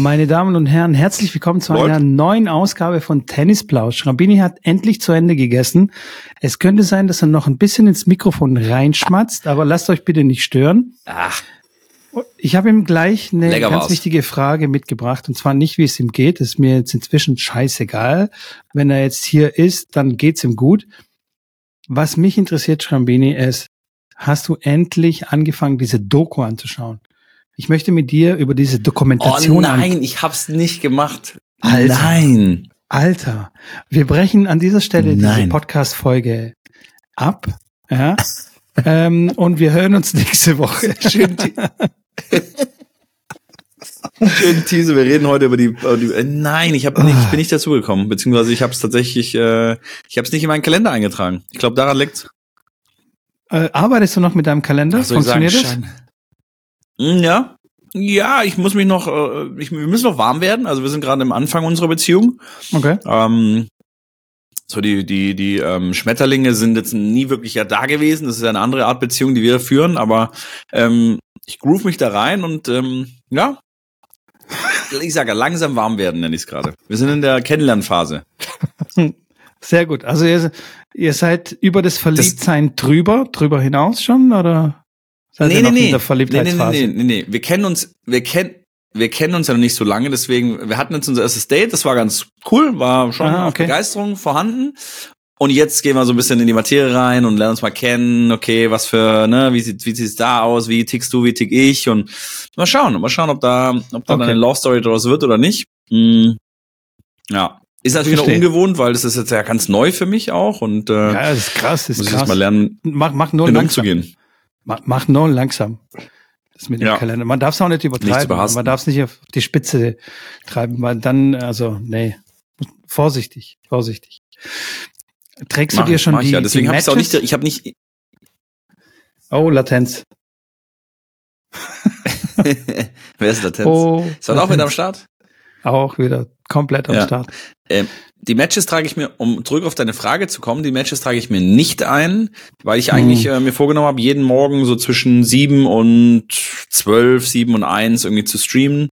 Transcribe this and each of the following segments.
Meine Damen und Herren, herzlich willkommen zu einer neuen Ausgabe von Tennisplausch. Rambini hat endlich zu Ende gegessen. Es könnte sein, dass er noch ein bisschen ins Mikrofon reinschmatzt, aber lasst euch bitte nicht stören. Ach, Ich habe ihm gleich eine Lecker ganz war's. wichtige Frage mitgebracht und zwar nicht, wie es ihm geht. Das ist mir jetzt inzwischen scheißegal. Wenn er jetzt hier ist, dann geht's ihm gut. Was mich interessiert, Schrambini, ist, hast du endlich angefangen, diese Doku anzuschauen? Ich möchte mit dir über diese oh Dokumentation an- nein, ich hab's nicht gemacht. Alter. Nein. Alter, wir brechen an dieser Stelle diese Nein. Podcast-Folge ab. Ja. ähm, und wir hören uns nächste Woche. Schön, Schön Tease, wir reden heute über die, über die äh, nein, ich habe nicht, ich bin nicht dazu gekommen, beziehungsweise ich habe es tatsächlich, äh, ich habe es nicht in meinen Kalender eingetragen. Ich glaube, daran liegt's. Äh, arbeitest du noch mit deinem Kalender? Ich sagen? Funktioniert das? Hm, Ja. Ja, ich muss mich noch, äh, ich, wir müssen noch warm werden. Also wir sind gerade am Anfang unserer Beziehung. Okay. Ähm, so die die die ähm, Schmetterlinge sind jetzt nie wirklich ja da gewesen. Das ist ja eine andere Art Beziehung, die wir führen. Aber ähm, ich groove mich da rein und ähm, ja, ich sage langsam warm werden nenne ich es gerade. Wir sind in der Kennenlernphase. Sehr gut. Also ihr, ihr seid über das Verliebtsein drüber, drüber hinaus schon oder seid der nee, nee, Verliebtheitsphase? nee, nee, nee. Wir kennen uns, wir kennen, wir kennen uns ja noch nicht so lange, deswegen, wir hatten jetzt unser erstes Date, das war ganz cool, war schon Ah, auch okay. Begeisterung vorhanden. Und jetzt gehen wir so ein bisschen in die Materie rein und lernen uns mal kennen, okay, was für, ne, wie sieht, wie sieht's da aus, wie tickst du, wie tick ich und mal schauen, mal schauen, ob da, ob da Okay. eine Love Story draus wird oder nicht. Hm. Ja. Ist natürlich Verstehe. noch ungewohnt, weil das ist jetzt ja ganz neu für mich auch und äh, Ja, das ist krass, das muss ist ich jetzt krass. mal lernen, Mach, mach nur langsam. umzugehen. Mach, mach nur langsam. Das mit dem Ja. Kalender. Man darf es auch nicht übertreiben. überhasten. man darf es nicht auf die Spitze treiben, weil dann, also, nee. Vorsichtig, vorsichtig. Trägst Mach du dir schon die, ich ja. Deswegen habe ich auch nicht, ich habe nicht, Oh, Latenz. Wer ist Latenz? Oh, ist das auch mit am. Start? Auch wieder komplett am Ja. Start. Ähm, die Matches trage ich mir, um zurück auf deine Frage zu kommen, die Matches trage ich mir nicht ein, weil ich eigentlich Hm. äh, mir vorgenommen habe, jeden Morgen so zwischen sieben und zwölf, sieben und eins irgendwie zu streamen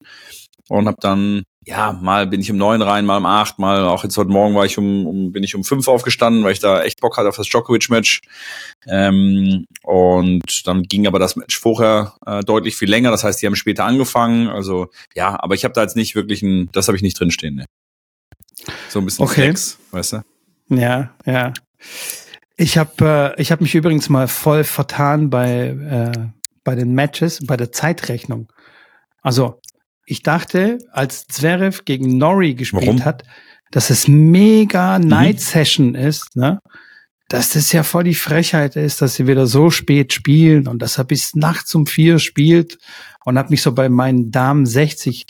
und habe dann ja mal bin ich um neun rein, mal um acht, mal auch jetzt heute Morgen war ich um, um bin ich um fünf aufgestanden, weil ich da echt Bock hatte auf das Djokovic-Match ähm, und dann ging aber das Match vorher äh, deutlich viel länger, das heißt, die haben später angefangen, also ja, aber ich habe da jetzt nicht wirklich ein, das habe ich nicht drinstehen. Ne. So ein bisschen Okay. Flex, weißt du? Ja, ja. Ich habe äh, ich hab mich übrigens mal voll vertan bei, äh, bei den Matches, bei der Zeitrechnung. Also, ich dachte, als Zverev gegen Nori gespielt Warum? hat, dass es mega Night Session ist, ne? Dass das ja voll die Frechheit ist, dass sie wieder so spät spielen und dass er bis nachts um vier spielt und habe mich so bei meinen Damen 60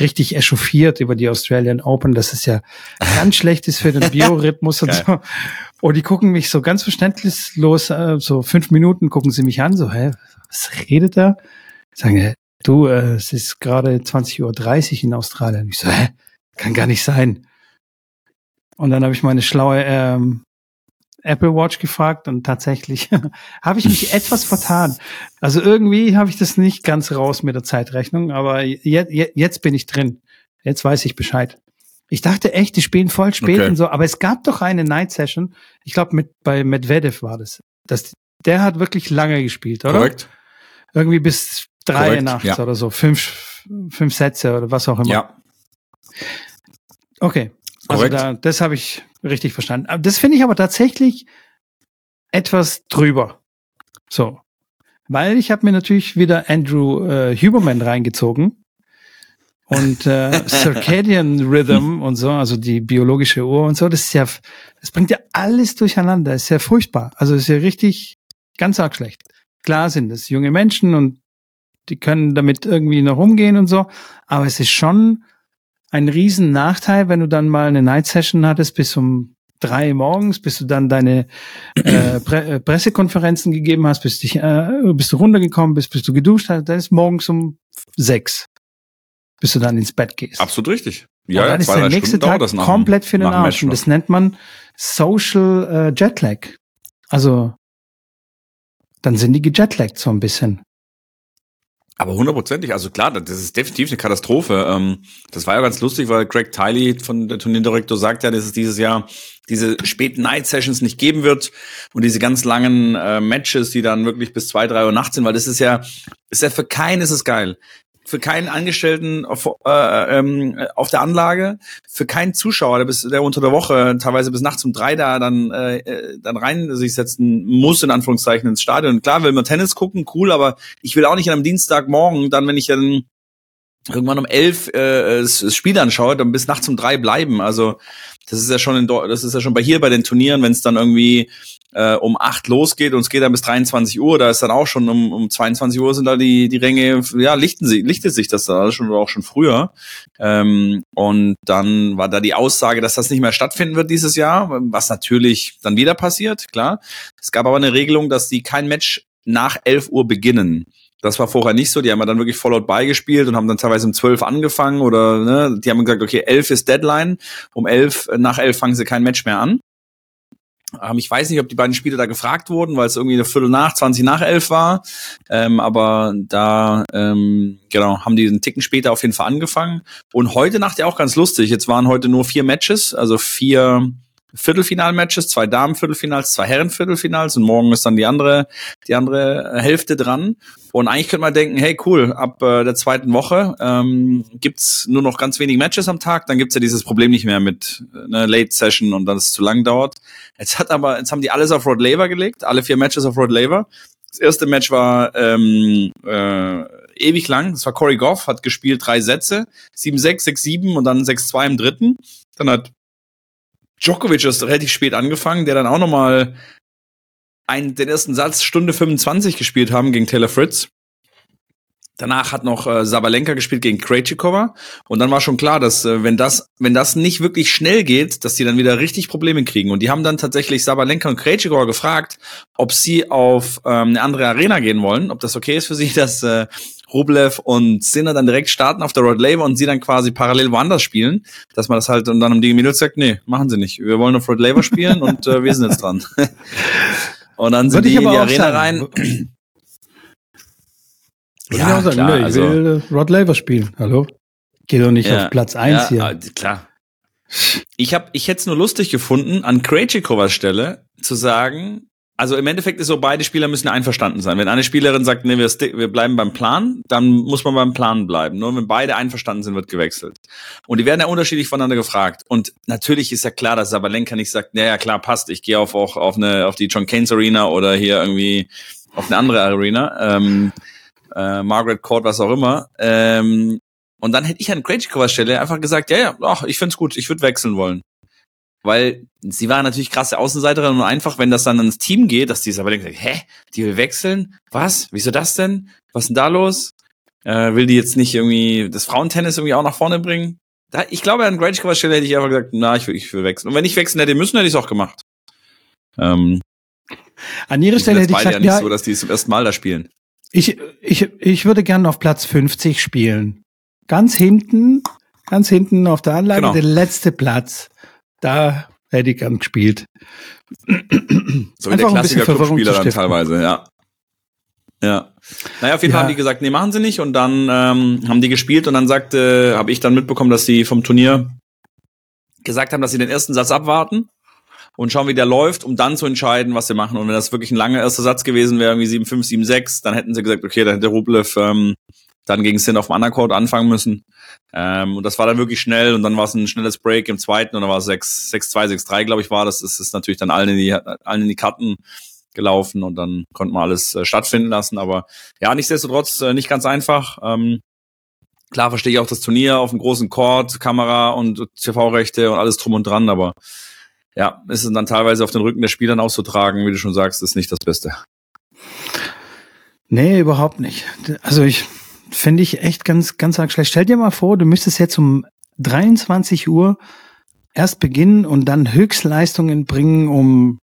richtig echauffiert über die Australian Open, dass es ja ganz schlecht ist für den Biorhythmus und so. Und die gucken mich so ganz verständnislos, äh, so fünf Minuten gucken sie mich an, so, hä, was redet er? Sagen, hä, du, äh, es ist gerade 20.30 Uhr in Australien. Ich so, hä, kann gar nicht sein. Und dann habe ich meine schlaue ähm, Apple Watch gefragt und tatsächlich habe ich mich etwas vertan. Also irgendwie habe ich das nicht ganz raus mit der Zeitrechnung, aber je, je, jetzt bin ich drin. Jetzt weiß ich Bescheid. Ich dachte echt, die spielen voll spät Okay. und so, aber es gab doch eine Night Session. Ich glaube, mit bei Medvedev war das. das. Der hat wirklich lange gespielt, oder? Korrekt? Irgendwie bis drei Korrekt, nachts ja. oder so, fünf, fünf Sätze oder was auch immer. Ja. Okay. Also da, das habe ich richtig verstanden. Aber Das finde ich aber tatsächlich etwas drüber. So. Weil ich habe mir natürlich wieder Andrew äh, Huberman reingezogen. Und äh, Circadian Rhythm und so, also die biologische Uhr und so, das ist ja, das bringt ja alles durcheinander. Ist ja furchtbar. Also ist ja richtig ganz arg schlecht. Klar sind es junge Menschen und die können damit irgendwie noch umgehen und so, aber es ist schon ein riesen Nachteil, wenn du dann mal eine Night Session hattest bis um drei morgens, bis du dann deine äh, Pre äh, Pressekonferenzen gegeben hast, bis, dich, äh, bis du runtergekommen bist, bis du geduscht hast, dann ist morgens um sechs, bis du dann ins Bett gehst. Absolut richtig. und Ja, dann ist zwei, der drei nächste Stunden Tag komplett für den Arsch. Und das nennt man Social äh, Jetlag. Also dann sind die gejetlaggt so ein bisschen. Aber hundertprozentig, also klar, das ist definitiv eine Katastrophe. Ähm, das war ja ganz lustig, weil Greg Tiley von der Turnierdirektor sagt ja, dass es dieses Jahr diese späten Night Sessions nicht geben wird und diese ganz langen äh, Matches, die dann wirklich bis zwei, drei Uhr nachts sind, weil das ist ja, ist ja für keinen ist es geil für keinen Angestellten auf, äh, ähm, auf der Anlage, für keinen Zuschauer, der bis der unter der Woche teilweise bis nachts um drei da dann äh, äh, dann rein sich setzen muss in Anführungszeichen ins Stadion. Klar, will man Tennis gucken, cool, aber ich will auch nicht einem Dienstagmorgen dann, wenn ich dann irgendwann um elf äh, das Spiel anschaue, dann bis nachts um drei bleiben. Also das ist ja schon in, das ist ja schon bei hier bei den Turnieren, wenn es dann irgendwie äh, um acht losgeht und es geht dann bis 23 Uhr, da ist dann auch schon um, um 22 Uhr sind da die, die Ränge, ja, lichten sie, lichtet sich das da schon oder auch schon früher. Ähm, und dann war da die Aussage, dass das nicht mehr stattfinden wird dieses Jahr, was natürlich dann wieder passiert, klar. Es gab aber eine Regelung, dass die kein Match nach 11 Uhr beginnen. Das war vorher nicht so. Die haben dann wirklich Fallout beigespielt und haben dann teilweise um 12 angefangen oder ne, die haben gesagt, okay, 11 ist Deadline. Um 11, nach 11 fangen sie kein Match mehr an. Ähm, ich weiß nicht, ob die beiden Spieler da gefragt wurden, weil es irgendwie eine Viertel nach, 20 nach 11 war. Ähm, aber da, ähm, genau, haben die einen Ticken später auf jeden Fall angefangen. Und heute Nacht ja auch ganz lustig. Jetzt waren heute nur vier Matches, also vier Viertelfinalmatches, zwei Damen-Viertelfinals, zwei Herren-Viertelfinals und morgen ist dann die andere, die andere Hälfte dran. Und eigentlich könnte man denken, hey cool, ab äh, der zweiten Woche ähm, gibt's nur noch ganz wenig Matches am Tag, dann gibt's ja dieses Problem nicht mehr mit äh, ne, Late Session und dann es zu lang dauert. Jetzt hat aber, jetzt haben die alles auf Rod Laver gelegt, alle vier Matches auf Rod Laver. Das erste Match war ähm, äh, ewig lang, das war Corey Goff, hat gespielt drei Sätze, 7-6, 6-7 und dann 6-2 im dritten. Dann hat Djokovic ist relativ spät angefangen, der dann auch nochmal einen, den ersten Satz Stunde 25 gespielt haben gegen Taylor Fritz. Danach hat noch äh, Sabalenka gespielt gegen Krejcikova und dann war schon klar, dass äh, wenn das wenn das nicht wirklich schnell geht, dass die dann wieder richtig Probleme kriegen und die haben dann tatsächlich Sabalenka und Krejcikova gefragt, ob sie auf ähm, eine andere Arena gehen wollen, ob das okay ist für sie, dass äh, Rublev und Sinner dann direkt starten auf der Rod Laver und sie dann quasi parallel woanders spielen, dass man das halt und dann um die Minute sagt, nee, machen sie nicht. Wir wollen auf Rod Laver spielen und äh, wir sind jetzt dran. und dann sind Würde die in die Arena sagen. rein. ja, ich klar, nee, ich also, will Rod Laver spielen. Hallo? Geh doch nicht ja, auf Platz eins ja, hier. Klar. Ich hab, ich hätte es nur lustig gefunden, an Krejcikovas Stelle zu sagen, also im Endeffekt ist so, beide Spieler müssen einverstanden sein. Wenn eine Spielerin sagt, nee, wir, wir bleiben beim Plan, dann muss man beim Plan bleiben. Nur wenn beide einverstanden sind, wird gewechselt. Und die werden ja unterschiedlich voneinander gefragt. Und natürlich ist ja klar, dass Sabalenka nicht sagt, naja, klar, passt, ich gehe auf, auch auf, eine, auf die John Keynes Arena oder hier irgendwie auf eine andere Arena, ähm, äh, Margaret Court, was auch immer. Ähm, und dann hätte ich an Krejcikovas Stelle einfach gesagt, ja, ja, ach, ich find's gut, ich würde wechseln wollen weil sie war natürlich krasse Außenseiterin und einfach, wenn das dann ins Team geht, dass die ist aber denkt, hä, die will wechseln? Was? Wieso das denn? Was ist denn da los? Äh, will die jetzt nicht irgendwie das Frauentennis irgendwie auch nach vorne bringen? Da, ich glaube, an Grajkowas Stelle hätte ich einfach gesagt, na, ich will, ich will wechseln. Und wenn ich wechseln hätte müssen, hätte ich es auch gemacht. Ähm, an ihrer Stelle hätte ich gesagt, ja nicht ja, so, dass die zum ersten Mal da spielen. Ich, ich, ich würde gerne auf Platz 50 spielen. Ganz hinten, ganz hinten auf der Anlage, genau. der letzte Platz da hätte ich gern gespielt. So wie der Klassiker Clubspieler dann teilweise, ja. Ja. Naja, auf jeden ja. Fall haben die gesagt, nee, machen sie nicht. Und dann ähm, haben die gespielt und dann sagte, habe ich dann mitbekommen, dass sie vom Turnier gesagt haben, dass sie den ersten Satz abwarten und schauen, wie der läuft, um dann zu entscheiden, was sie machen. Und wenn das wirklich ein langer erster Satz gewesen wäre, wie 7-5, 7-6, dann hätten sie gesagt, okay, dann hätte Rublev ähm, dann gegen Sin auf dem anderen Court anfangen müssen. Ähm, und das war dann wirklich schnell und dann war es ein schnelles Break im zweiten und dann war es 6-2, 6-3, glaube ich, war das. Das ist natürlich dann allen in die, allen in die Karten gelaufen und dann konnte man alles äh, stattfinden lassen. Aber ja, nichtsdestotrotz äh, nicht ganz einfach. Ähm, klar verstehe ich auch das Turnier auf dem großen Court, Kamera und TV-Rechte und alles drum und dran, aber ja, ist es dann teilweise auf den Rücken der Spielern auszutragen, wie du schon sagst, ist nicht das Beste. Nee, überhaupt nicht. Also ich finde ich echt ganz, ganz arg schlecht. Stell dir mal vor, du müsstest jetzt um 23 Uhr erst beginnen und dann Höchstleistungen bringen um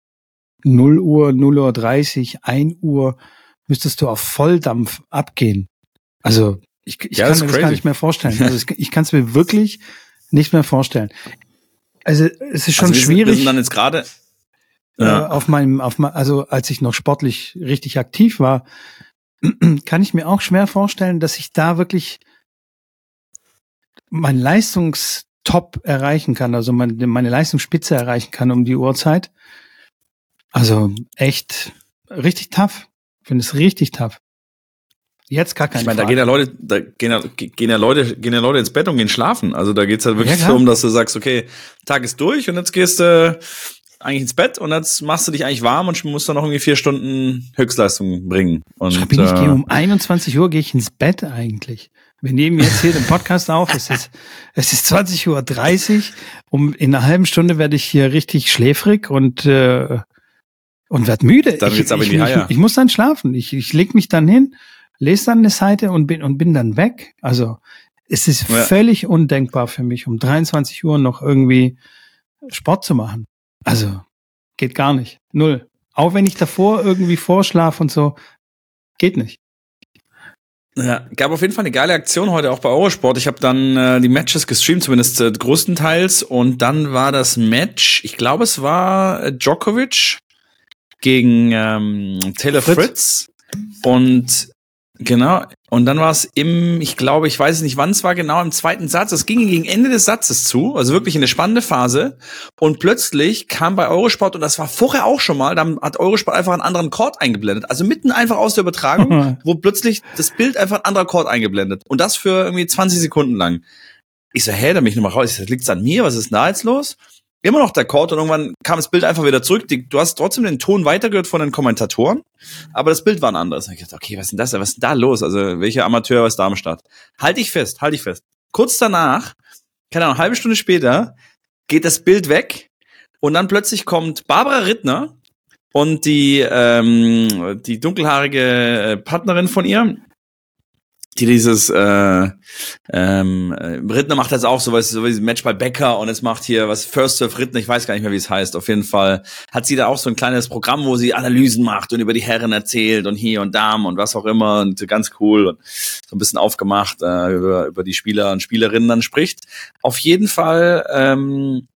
0 Uhr, 0 Uhr 30, 1 Uhr müsstest du auf Volldampf abgehen. Also ich, ich ja, kann mir das gar nicht mehr vorstellen. Also ich, ich kann es mir wirklich nicht mehr vorstellen. Also es ist schon also wir schwierig. Sind, wir sind dann jetzt gerade äh, ja. auf meinem, auf mein, also als ich noch sportlich richtig aktiv war, kann ich mir auch schwer vorstellen, dass ich da wirklich mein Leistungstop erreichen kann, also meine, meine Leistungsspitze erreichen kann um die Uhrzeit. Also echt richtig tough. Ich finde es richtig tough. Jetzt gar kein Ich meine, da gehen ja Leute, da gehen ja, gehen ja Leute, gehen ja Leute ins Bett und gehen schlafen. Also da geht's halt wirklich ja, darum, dass du sagst, okay, Tag ist durch und jetzt gehst du eigentlich ins Bett und jetzt machst du dich eigentlich warm und musst dann noch irgendwie vier Stunden Höchstleistung bringen. Und, ich bin ich äh, gehe um 21 Uhr gehe ich ins Bett eigentlich. Wir nehmen jetzt hier den Podcast auf. Es ist, es ist 20.30 Uhr. Um, in einer halben Stunde werde ich hier richtig schläfrig und, äh, und werd müde. Dann ich, aber ich, in die ich, ich muss dann schlafen. Ich, ich leg mich dann hin, lese dann eine Seite und bin, und bin dann weg. Also, es ist ja. völlig undenkbar für mich, um 23 Uhr noch irgendwie Sport zu machen. Also, geht gar nicht. Null. Auch wenn ich davor irgendwie vorschlafe und so, geht nicht. Ja, gab auf jeden Fall eine geile Aktion heute auch bei Eurosport. Ich habe dann äh, die Matches gestreamt, zumindest äh, größtenteils. Und dann war das Match, ich glaube, es war äh, Djokovic gegen ähm, Taylor Fritz. Fritz. Und Genau. Und dann war es im, ich glaube, ich weiß nicht, wann es war, genau im zweiten Satz. Es ging gegen Ende des Satzes zu, also wirklich eine spannende Phase. Und plötzlich kam bei Eurosport, und das war vorher auch schon mal, dann hat Eurosport einfach einen anderen Chord eingeblendet. Also mitten einfach aus der Übertragung, wo plötzlich das Bild einfach ein anderer Chord eingeblendet. Und das für irgendwie 20 Sekunden lang. Ich so, hä, da bin ich nochmal raus. Ich so, liegt's an mir? Was ist denn da jetzt los? Immer noch der Chord und irgendwann kam das Bild einfach wieder zurück. du hast trotzdem den Ton weitergehört von den Kommentatoren, aber das Bild war ein anderes. Ich dachte, okay, was ist denn das? Was ist denn da los? Also, welcher Amateur ist da am Start? Halte ich fest, halte ich fest. Kurz danach, keine Ahnung, eine halbe Stunde später, geht das Bild weg und dann plötzlich kommt Barbara Rittner und die, ähm, die dunkelhaarige äh, Partnerin von ihr, die dieses äh, ähm, Rittner macht jetzt auch sowas, so wie Match bei Becker und es macht hier was First Surf Rittner, ich weiß gar nicht mehr, wie es heißt. Auf jeden Fall hat sie da auch so ein kleines Programm, wo sie Analysen macht und über die Herren erzählt und hier und Damen und was auch immer und ganz cool und so ein bisschen aufgemacht äh, über, über die Spieler und Spielerinnen dann spricht. Auf jeden Fall ähm,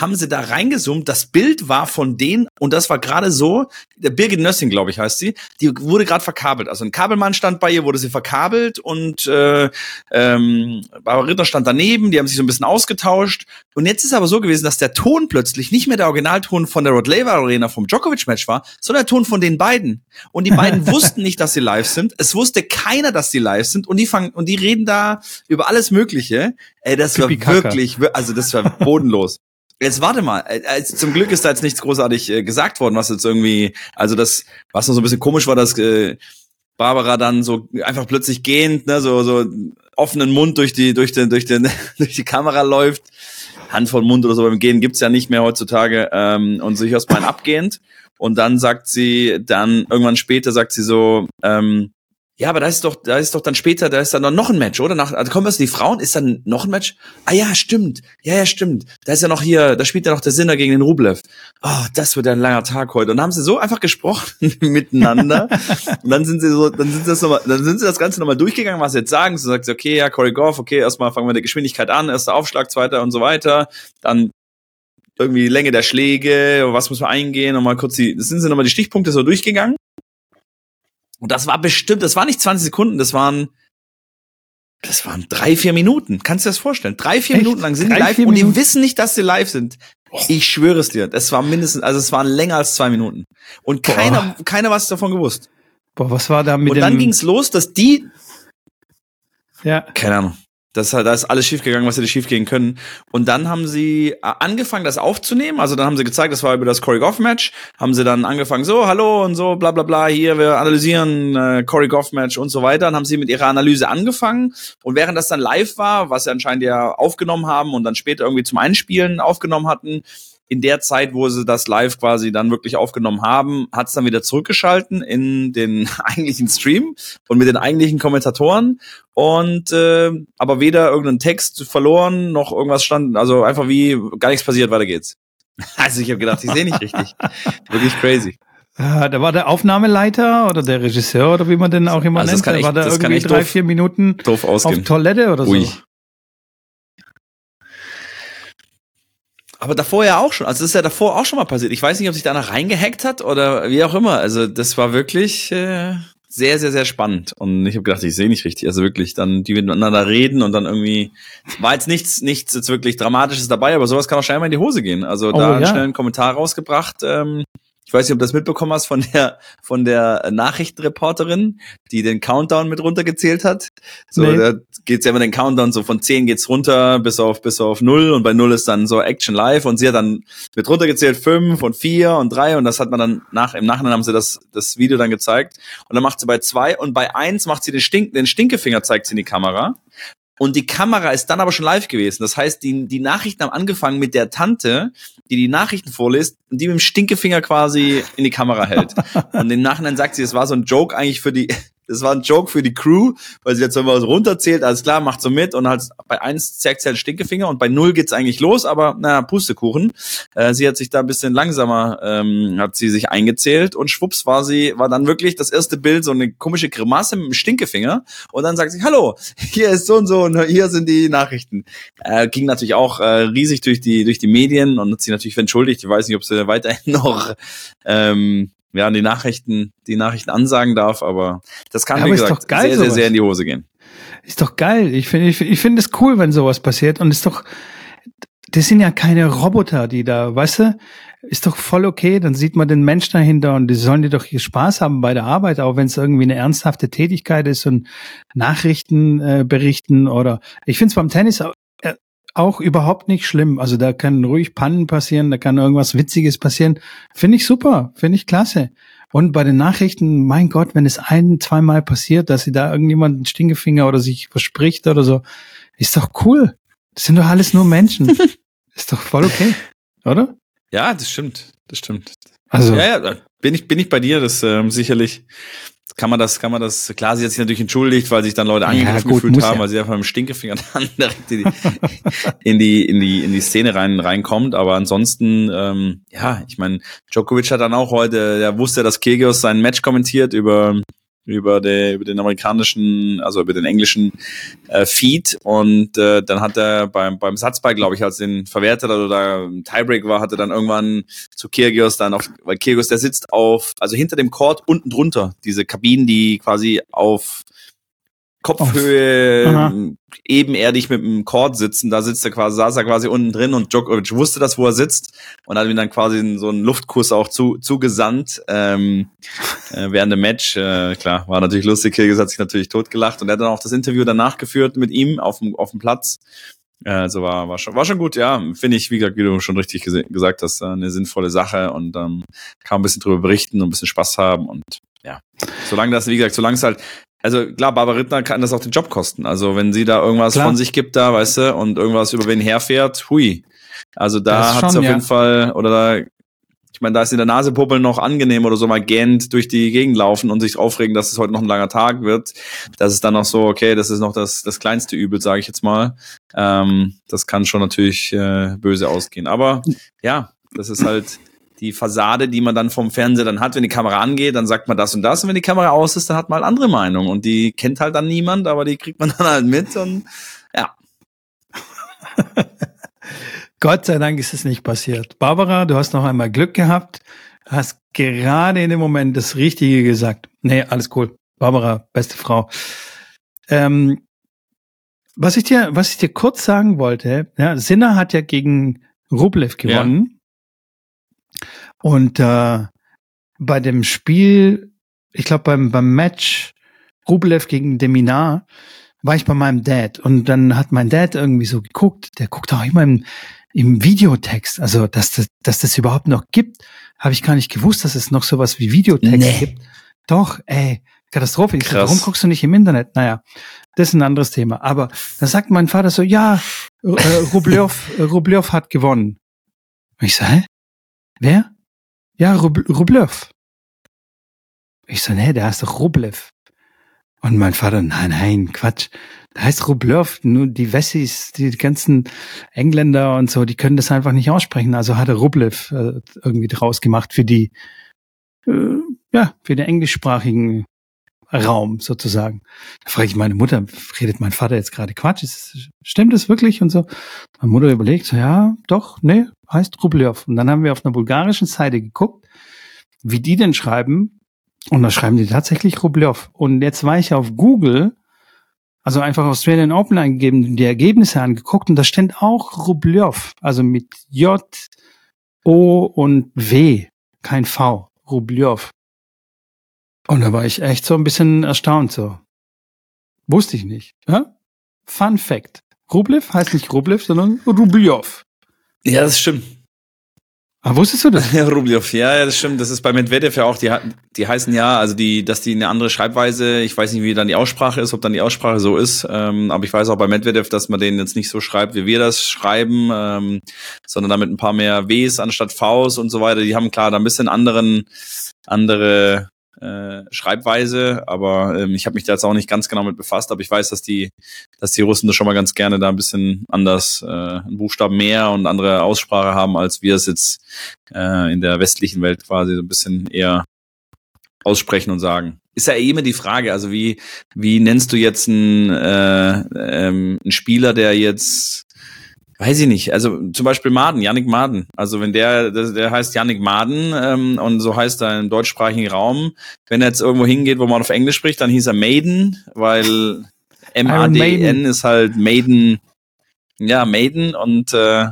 haben sie da reingezoomt. Das Bild war von denen, und das war gerade so, der Birgit Nössing, glaube ich, heißt sie, die wurde gerade verkabelt. Also ein Kabelmann stand bei ihr, wurde sie verkabelt und äh, ähm, Barbara Ritter stand daneben, die haben sich so ein bisschen ausgetauscht. Und jetzt ist aber so gewesen, dass der Ton plötzlich nicht mehr der Originalton von der Rod Laver Arena vom Djokovic-Match war, sondern der Ton von den beiden. Und die beiden wussten nicht, dass sie live sind. Es wusste keiner, dass sie live sind. Und die fangen, und die reden da über alles Mögliche. Ey, das war wirklich, also das war bodenlos. Jetzt warte mal, äh, zum Glück ist da jetzt nichts großartig äh, gesagt worden, was jetzt irgendwie, also das, was noch so ein bisschen komisch war, dass äh, Barbara dann so einfach plötzlich gehend, ne, so so offenen Mund durch die durch den durch den durch die Kamera läuft, Hand vor Mund oder so beim Gehen gibt's ja nicht mehr heutzutage ähm, und sich aus meinen abgehend. Und dann sagt sie dann irgendwann später sagt sie so ähm, ja, aber da ist doch, da ist doch dann später, da ist dann noch ein Match, oder? Nach, also kommen wir die Frauen, ist dann noch ein Match? Ah ja, stimmt. Ja, ja, stimmt. Da ist ja noch hier, da spielt ja noch der Sinner gegen den Rublev. Oh, das wird ein langer Tag heute. Und dann haben sie so einfach gesprochen miteinander. und dann sind sie so, dann sind sie das nochmal, dann sind sie das Ganze nochmal durchgegangen, was sie jetzt sagen. So sagt sie, okay, ja, Corey Goff, okay, erstmal fangen wir der Geschwindigkeit an, erster Aufschlag, zweiter und so weiter. Dann irgendwie Länge der Schläge, was muss man eingehen, nochmal kurz die, sind sie nochmal die Stichpunkte so durchgegangen. Und das war bestimmt, das war nicht 20 Sekunden, das waren, das waren drei, vier Minuten. Kannst du dir das vorstellen? Drei, vier Echt? Minuten lang sind drei, die live und die wissen nicht, dass sie live sind. Ich schwöre es dir. Das war mindestens, also es waren länger als zwei Minuten. Und Boah. keiner, keiner was davon gewusst. Boah, was war da mit Und dann ging's los, dass die, ja. Keine Ahnung. Das, da ist alles schiefgegangen, was hätte schiefgehen können. Und dann haben sie äh, angefangen, das aufzunehmen. Also dann haben sie gezeigt, das war über das Corey Goff Match. Haben sie dann angefangen, so, hallo und so, bla bla bla, hier, wir analysieren äh, Corey Goff Match und so weiter. Dann haben sie mit ihrer Analyse angefangen. Und während das dann live war, was sie anscheinend ja aufgenommen haben und dann später irgendwie zum Einspielen aufgenommen hatten, in der Zeit, wo sie das live quasi dann wirklich aufgenommen haben, hat es dann wieder zurückgeschalten in den eigentlichen Stream und mit den eigentlichen Kommentatoren und äh, aber weder irgendeinen Text verloren noch irgendwas stand, also einfach wie gar nichts passiert, weiter geht's. Also ich habe gedacht, ich sehe nicht richtig. Wirklich crazy. Ja, da war der Aufnahmeleiter oder der Regisseur oder wie man den auch immer also nennt, echt, war da irgendwie drei, vier Minuten auf Toilette oder Ui. Aber davor ja auch schon. Also das ist ja davor auch schon mal passiert. Ich weiß nicht, ob sich danach reingehackt hat oder wie auch immer. Also das war wirklich, äh, sehr, sehr, sehr spannend. Und ich habe gedacht, ich sehe nicht richtig. Also wirklich, dann die miteinander reden und dann irgendwie war jetzt nichts, nichts jetzt wirklich Dramatisches dabei, aber sowas kann auch scheinbar in die Hose gehen. Also Oh, da einen ja. schnellen Kommentar rausgebracht. Ähm, ich weiß nicht, ob du das mitbekommen hast von der von der Nachrichtenreporterin, die den Countdown mit runtergezählt hat. So, Nee. da geht's ja immer den Countdown so von 10 geht's runter bis auf bis auf 0 und bei 0 ist dann so Action live und sie hat dann mit runtergezählt 5 und 4 und 3 und das hat man dann nach im Nachhinein haben sie das das Video dann gezeigt und dann macht sie bei 2 und bei 1 macht sie den Stink den Stinkefinger zeigt sie in die Kamera. Und die Kamera ist dann aber schon live gewesen. Das heißt, die, die Nachrichten haben angefangen mit der Tante, die die Nachrichten vorliest und die mit dem Stinkefinger quasi in die Kamera hält. Und im Nachhinein sagt sie, es war so ein Joke eigentlich für die, das war ein Joke für die Crew, weil sie jetzt so mal so runterzählt, alles klar, macht so mit und halt bei eins zeigt sie halt Stinkefinger und bei null geht's eigentlich los, aber naja, Pustekuchen. Äh, sie hat sich da ein bisschen langsamer, ähm, hat sie sich eingezählt und schwupps war sie, war dann wirklich das erste Bild so eine komische Grimasse mit dem Stinkefinger und dann sagt sie, hallo, hier ist so und so und hier sind die Nachrichten. Äh, ging natürlich auch äh, riesig durch die, durch die Medien und hat sich natürlich entschuldigt. Ich weiß nicht, ob sie weiterhin noch ähm, ja, die Nachrichten, die Nachrichten ansagen darf, aber das kann, Ja, wie gesagt, geil, sehr, sehr, sowas. sehr in die Hose gehen. Ist doch geil. Ich finde ich, ich finde es cool, wenn sowas passiert. Und ist doch, das sind ja keine Roboter, die da, weißt du, ist doch voll okay. Dann sieht man den Mensch dahinter und die sollen die doch hier Spaß haben bei der Arbeit, auch wenn es irgendwie eine ernsthafte Tätigkeit ist und Nachrichten äh, berichten oder ich finde es beim Tennis auch, überhaupt nicht schlimm. Also da kann ruhig Pannen passieren, da kann irgendwas Witziges passieren. Finde ich super, finde ich klasse. Und bei den Nachrichten, mein Gott, wenn es ein, zweimal passiert, dass sie da irgendjemand einen Stinkefinger oder sich verspricht oder so, ist doch cool. Das sind doch alles nur Menschen. ist doch voll okay, oder? Ja, das stimmt, das stimmt. Also, Ja, ja, bin ich, bin ich bei dir, das ähm, sicherlich kann man das, kann man das, klar, sie hat sich natürlich entschuldigt, weil sich dann Leute Ja, angegriffen gut, gefühlt haben, ja. weil sie einfach mit dem Stinkefinger dann direkt in die, in die, in die, in die Szene rein, reinkommt. Aber ansonsten, ähm, ja, ich meine, Djokovic hat dann auch heute, der wusste, dass Kyrgios sein Match kommentiert über, über, der, über den amerikanischen, also über den englischen äh, Feed. Und äh, dann hat er beim, beim Satzball, glaube ich, als den verwertet hat oder ein Tiebreak war, hatte dann irgendwann zu Kyrgios dann auf, weil Kyrgios, der sitzt auf, also hinter dem Court unten drunter, diese Kabinen, die quasi auf Kopfhöhe ähm, ebenerdig mit dem Court sitzen, da sitzt er quasi, saß er quasi unten drin und Djokovic wusste das, wo er sitzt und hat ihm dann quasi so einen Luftkuss auch zu, zugesandt ähm, äh, während dem Match. Äh, klar, war natürlich lustig, Kyrgios hat sich natürlich totgelacht und er hat dann auch das Interview danach geführt mit ihm auf dem, auf dem Platz. Äh, Also war, war, schon, war schon gut, ja. Finde ich, wie gesagt, wie du schon richtig gesagt hast, äh, eine sinnvolle Sache und ähm, kann man ein bisschen drüber berichten und ein bisschen Spaß haben und ja. Solange das, wie gesagt, solange es halt, also klar, Barbara Rittner kann das auch den Job kosten. Also wenn sie da irgendwas Klar. von sich gibt da, weißt du, und irgendwas über wen herfährt, hui. Also da hat sie auf ja. jeden Fall, oder da, ich meine, da ist in der Nasepuppel noch angenehm oder so mal gähnt durch die Gegend laufen und sich aufregen, dass es heute noch ein langer Tag wird. Das ist dann noch so, okay, das ist noch das, das kleinste Übel, sage ich jetzt mal. Ähm, das kann schon natürlich äh, böse ausgehen. Aber ja, das ist halt die Fassade, die man dann vom Fernseher dann hat. Wenn die Kamera angeht, dann sagt man das und das. Und wenn die Kamera aus ist, dann hat man halt andere Meinung. Und die kennt halt dann niemand, aber die kriegt man dann halt mit. Und ja, Gott sei Dank ist es nicht passiert. Barbara, du hast noch einmal Glück gehabt, hast gerade in dem Moment das Richtige gesagt. Nee, alles cool. Barbara, beste Frau. Ähm, was ich dir, was ich dir kurz sagen wollte, ja, Sinner hat ja gegen Rublev gewonnen. Und äh, bei dem Spiel, ich glaube beim, beim Match Rublev gegen Deminar, war ich bei meinem Dad und dann hat mein Dad irgendwie so geguckt, der guckt auch immer im, im Videotext, also dass das, dass das überhaupt noch gibt, habe ich gar nicht gewusst, dass es noch sowas wie Videotext Nee. gibt. Doch, ey, Katastrophe. Ich Krass. warum guckst du nicht im Internet? Naja, das ist ein anderes Thema. Aber dann sagt mein Vater so, ja, äh, Rublev, äh, Rublev hat gewonnen. Und ich so, hä? Wer? Ja, Rub Rublev. Ich so, nee, der heißt doch Rublev. Und mein Vater, nein, nein, Quatsch. Der heißt Rublev, nur die Wessis, die ganzen Engländer und so, die können das einfach nicht aussprechen. Also hat er Rublev äh, irgendwie draus gemacht für die, äh, ja, für den englischsprachigen Raum sozusagen. Da frage ich meine Mutter, redet mein Vater jetzt gerade Quatsch? Ist, stimmt das wirklich? Und so. Meine Mutter überlegt, so, ja, doch, nee, heißt Rublev. Und dann haben wir auf einer bulgarischen Seite geguckt, wie die denn schreiben, Und da schreiben die tatsächlich Rublev. Und jetzt war ich auf Google, also einfach Australian Open eingegeben, die Ergebnisse angeguckt und da steht auch Rublev, also mit J, O und W, kein V, Rublev. Und da war ich echt so ein bisschen erstaunt so. Wusste ich nicht. Ja? Fun Fact. Rublev heißt nicht Rublev, sondern Rublev. Ja, das stimmt. Ah, wusstest du das? Ja, Rublev, ja, ja, das stimmt. Das ist bei Medvedev ja auch, die, die heißen ja, also die, dass die eine andere Schreibweise, ich weiß nicht, wie dann die Aussprache ist, ob dann die Aussprache so ist, ähm, aber ich weiß auch bei Medvedev, dass man den jetzt nicht so schreibt, wie wir das schreiben, ähm, sondern damit ein paar mehr Ws anstatt Vs und so weiter. Die haben klar da ein bisschen anderen, andere äh, Schreibweise, aber ähm, ich habe mich da jetzt auch nicht ganz genau mit befasst, aber ich weiß, dass die, dass die Russen das schon mal ganz gerne da ein bisschen anders, äh, einen Buchstaben mehr und andere Aussprache haben, als wir es jetzt äh, in der westlichen Welt quasi so ein bisschen eher aussprechen und sagen. Ist ja eh immer die Frage, also wie, wie nennst du jetzt einen, äh, ähm, einen Spieler, der jetzt Weiß ich nicht. Also zum Beispiel Maden, Yannick Maden. Also wenn der, der, heißt Yannick Maden ähm, und so heißt er im deutschsprachigen Raum. Wenn er jetzt irgendwo hingeht, wo man auf Englisch spricht, dann hieß er Maiden, weil M-A-D-N ist halt Maiden, ja, Maiden und äh,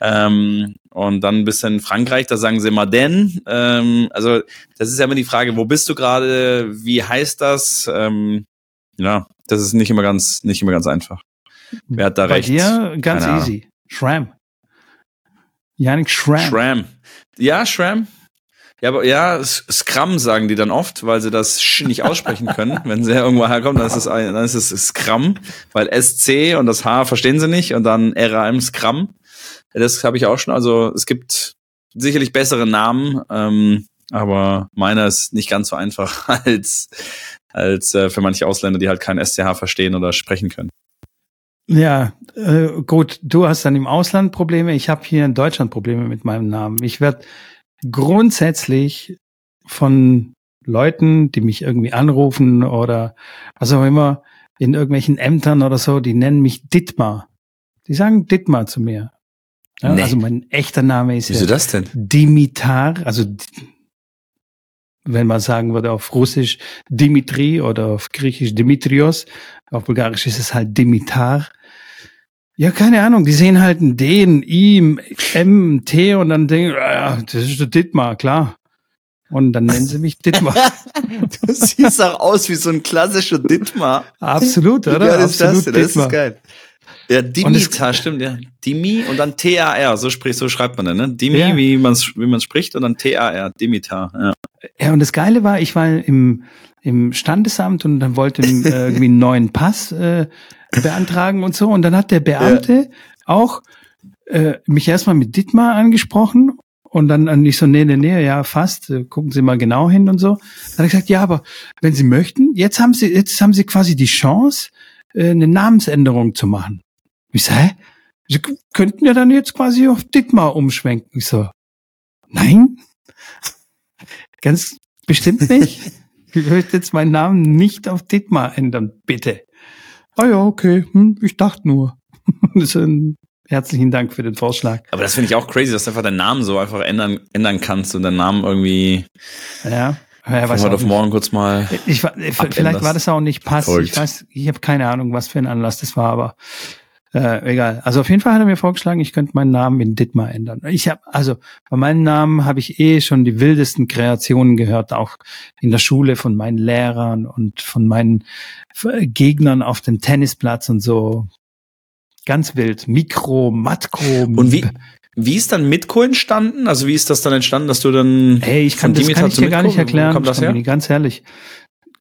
ähm, und dann bis in Frankreich, da sagen sie Maden. Ähm, also das ist ja immer die Frage, wo bist du gerade, wie heißt das? Ähm, ja, das ist nicht immer ganz, nicht immer ganz einfach. Wer hat da Bei recht? dir ganz Keine easy. Schram. Yannick Schram. Schram. Ja, Schram. Ja, aber ja, Scrum sagen die dann oft, weil sie das Sch nicht aussprechen können. Wenn sie irgendwo herkommen, dann ist es, ein, dann ist es Scrum, weil SC und das H verstehen sie nicht und dann RAM Scrum. Das habe ich auch schon. Also es gibt sicherlich bessere Namen, ähm, aber meiner ist nicht ganz so einfach als als äh, für manche Ausländer, die halt kein SCH verstehen oder sprechen können. Ja, äh, gut, du hast dann im Ausland Probleme, ich habe hier in Deutschland Probleme mit meinem Namen. Ich werde grundsätzlich von Leuten, die mich irgendwie anrufen oder was auch immer, in irgendwelchen Ämtern oder so, die nennen mich Dittmar. Die sagen Dittmar zu mir. Ja, Nee. Also mein echter Name ist Wieso ja das denn? Dimitar, also wenn man sagen würde auf Russisch Dimitri oder auf Griechisch Dimitrios, auf Bulgarisch ist es halt Dimitar. Ja, keine Ahnung, die sehen halt ein D, ein I, ein M, ein T und dann denken, ja, das ist der Dittmar, klar. Und dann nennen sie mich Dittmar. Du siehst auch aus wie so ein klassischer Dittmar. Absolut, oder? ist Absolut das? denn? Das Dittmar. ist geil. Ja, Dimitar, stimmt, ja. Dimi und dann T-A-R, so spricht, so schreibt man den, ne? Dimi, Ja. wie man wie man spricht, und dann T-A-R, Dimitar, ja. Ja, und das Geile war, ich war im, im Standesamt und dann wollte äh, irgendwie einen neuen Pass äh, beantragen und so. Und dann hat der Beamte auch äh, mich erstmal mit Dittmar angesprochen und dann an ich so, nee, nee, nee, ja, fast, äh, gucken Sie mal genau hin und so. Dann hat er gesagt, ja, aber wenn Sie möchten, jetzt haben Sie, jetzt haben Sie quasi die Chance, äh, eine Namensänderung zu machen. Ich so, hä? Sie könnten ja dann jetzt quasi auf Dittmar umschwenken. Ich so, nein? Ganz bestimmt nicht. Ich möchte jetzt meinen Namen nicht auf Dittmar ändern, bitte. Ah ja, okay, hm, ich dachte nur. Herzlichen Dank für den Vorschlag. Aber das finde ich auch crazy, dass du einfach deinen Namen so einfach ändern, ändern kannst und deinen Namen irgendwie Ja, ja weiß heute auf morgen kurz mal. Ich, äh, vielleicht war das auch nicht Pass. Verrückt. Ich weiß, ich habe keine Ahnung, was für ein Anlass das war, aber äh, egal. Also auf jeden Fall hat er mir vorgeschlagen, ich könnte meinen Namen in Dittmar ändern. Ich habe also bei meinem Namen habe ich eh schon die wildesten Kreationen gehört, auch in der Schule von meinen Lehrern und von meinen äh, Gegnern auf dem Tennisplatz und so. Ganz wild. Mikro, Matko. Und wie, wie ist dann Mitko entstanden? Also wie ist das dann entstanden, dass du dann Ey, ich kann das kann ich dir gar nicht erklären, kommt das her? ganz ehrlich.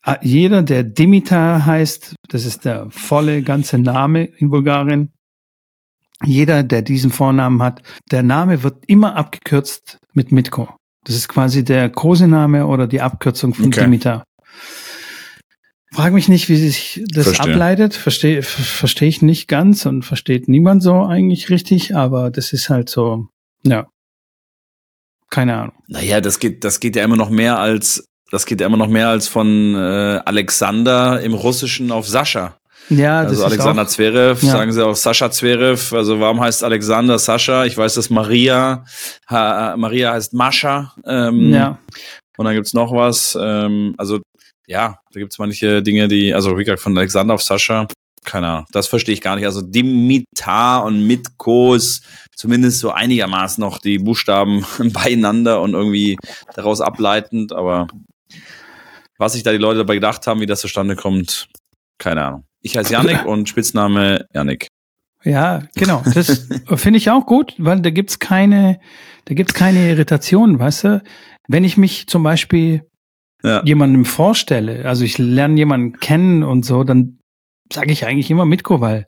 Ah, Jeder, der Dimitar heißt, das ist der volle ganze Name in Bulgarien. Jeder, der diesen Vornamen hat, der Name wird immer abgekürzt mit Mitko. Das ist quasi der Kosename oder die Abkürzung von Okay. Dimitar. Frag mich nicht, wie sich das Verstehe. ableitet. Verstehe verstehe ich nicht ganz und versteht niemand so eigentlich richtig, aber das ist halt so, ja. Keine Ahnung. Naja, das geht, das geht ja immer noch mehr als, das geht ja immer noch mehr als von äh, Alexander im Russischen auf Sascha. Ja, das Also ist Alexander auch, Zverev, Ja. sagen sie auch Sascha Zverev. Also warum heißt Alexander Sascha? Ich weiß, dass Maria, ha, Maria heißt Mascha. Ähm, ja. Und dann gibt's noch was. Ähm, also ja, da gibt's manche Dinge, die, also wie gesagt, von Alexander auf Sascha, keine Ahnung, das verstehe ich gar nicht. Also Dimitar und Mitko ist zumindest so einigermaßen noch die Buchstaben beieinander und irgendwie daraus ableitend, aber was sich da die Leute dabei gedacht haben, wie das zustande kommt, keine Ahnung. Ich heiße Yannick und Spitzname Yannick. Ja, genau. Das finde ich auch gut, weil da gibt's keine, da gibt's keine Irritationen, weißt du? Wenn ich mich zum Beispiel Ja. jemandem vorstelle, also ich lerne jemanden kennen und so, dann sage ich eigentlich immer Mitko, weil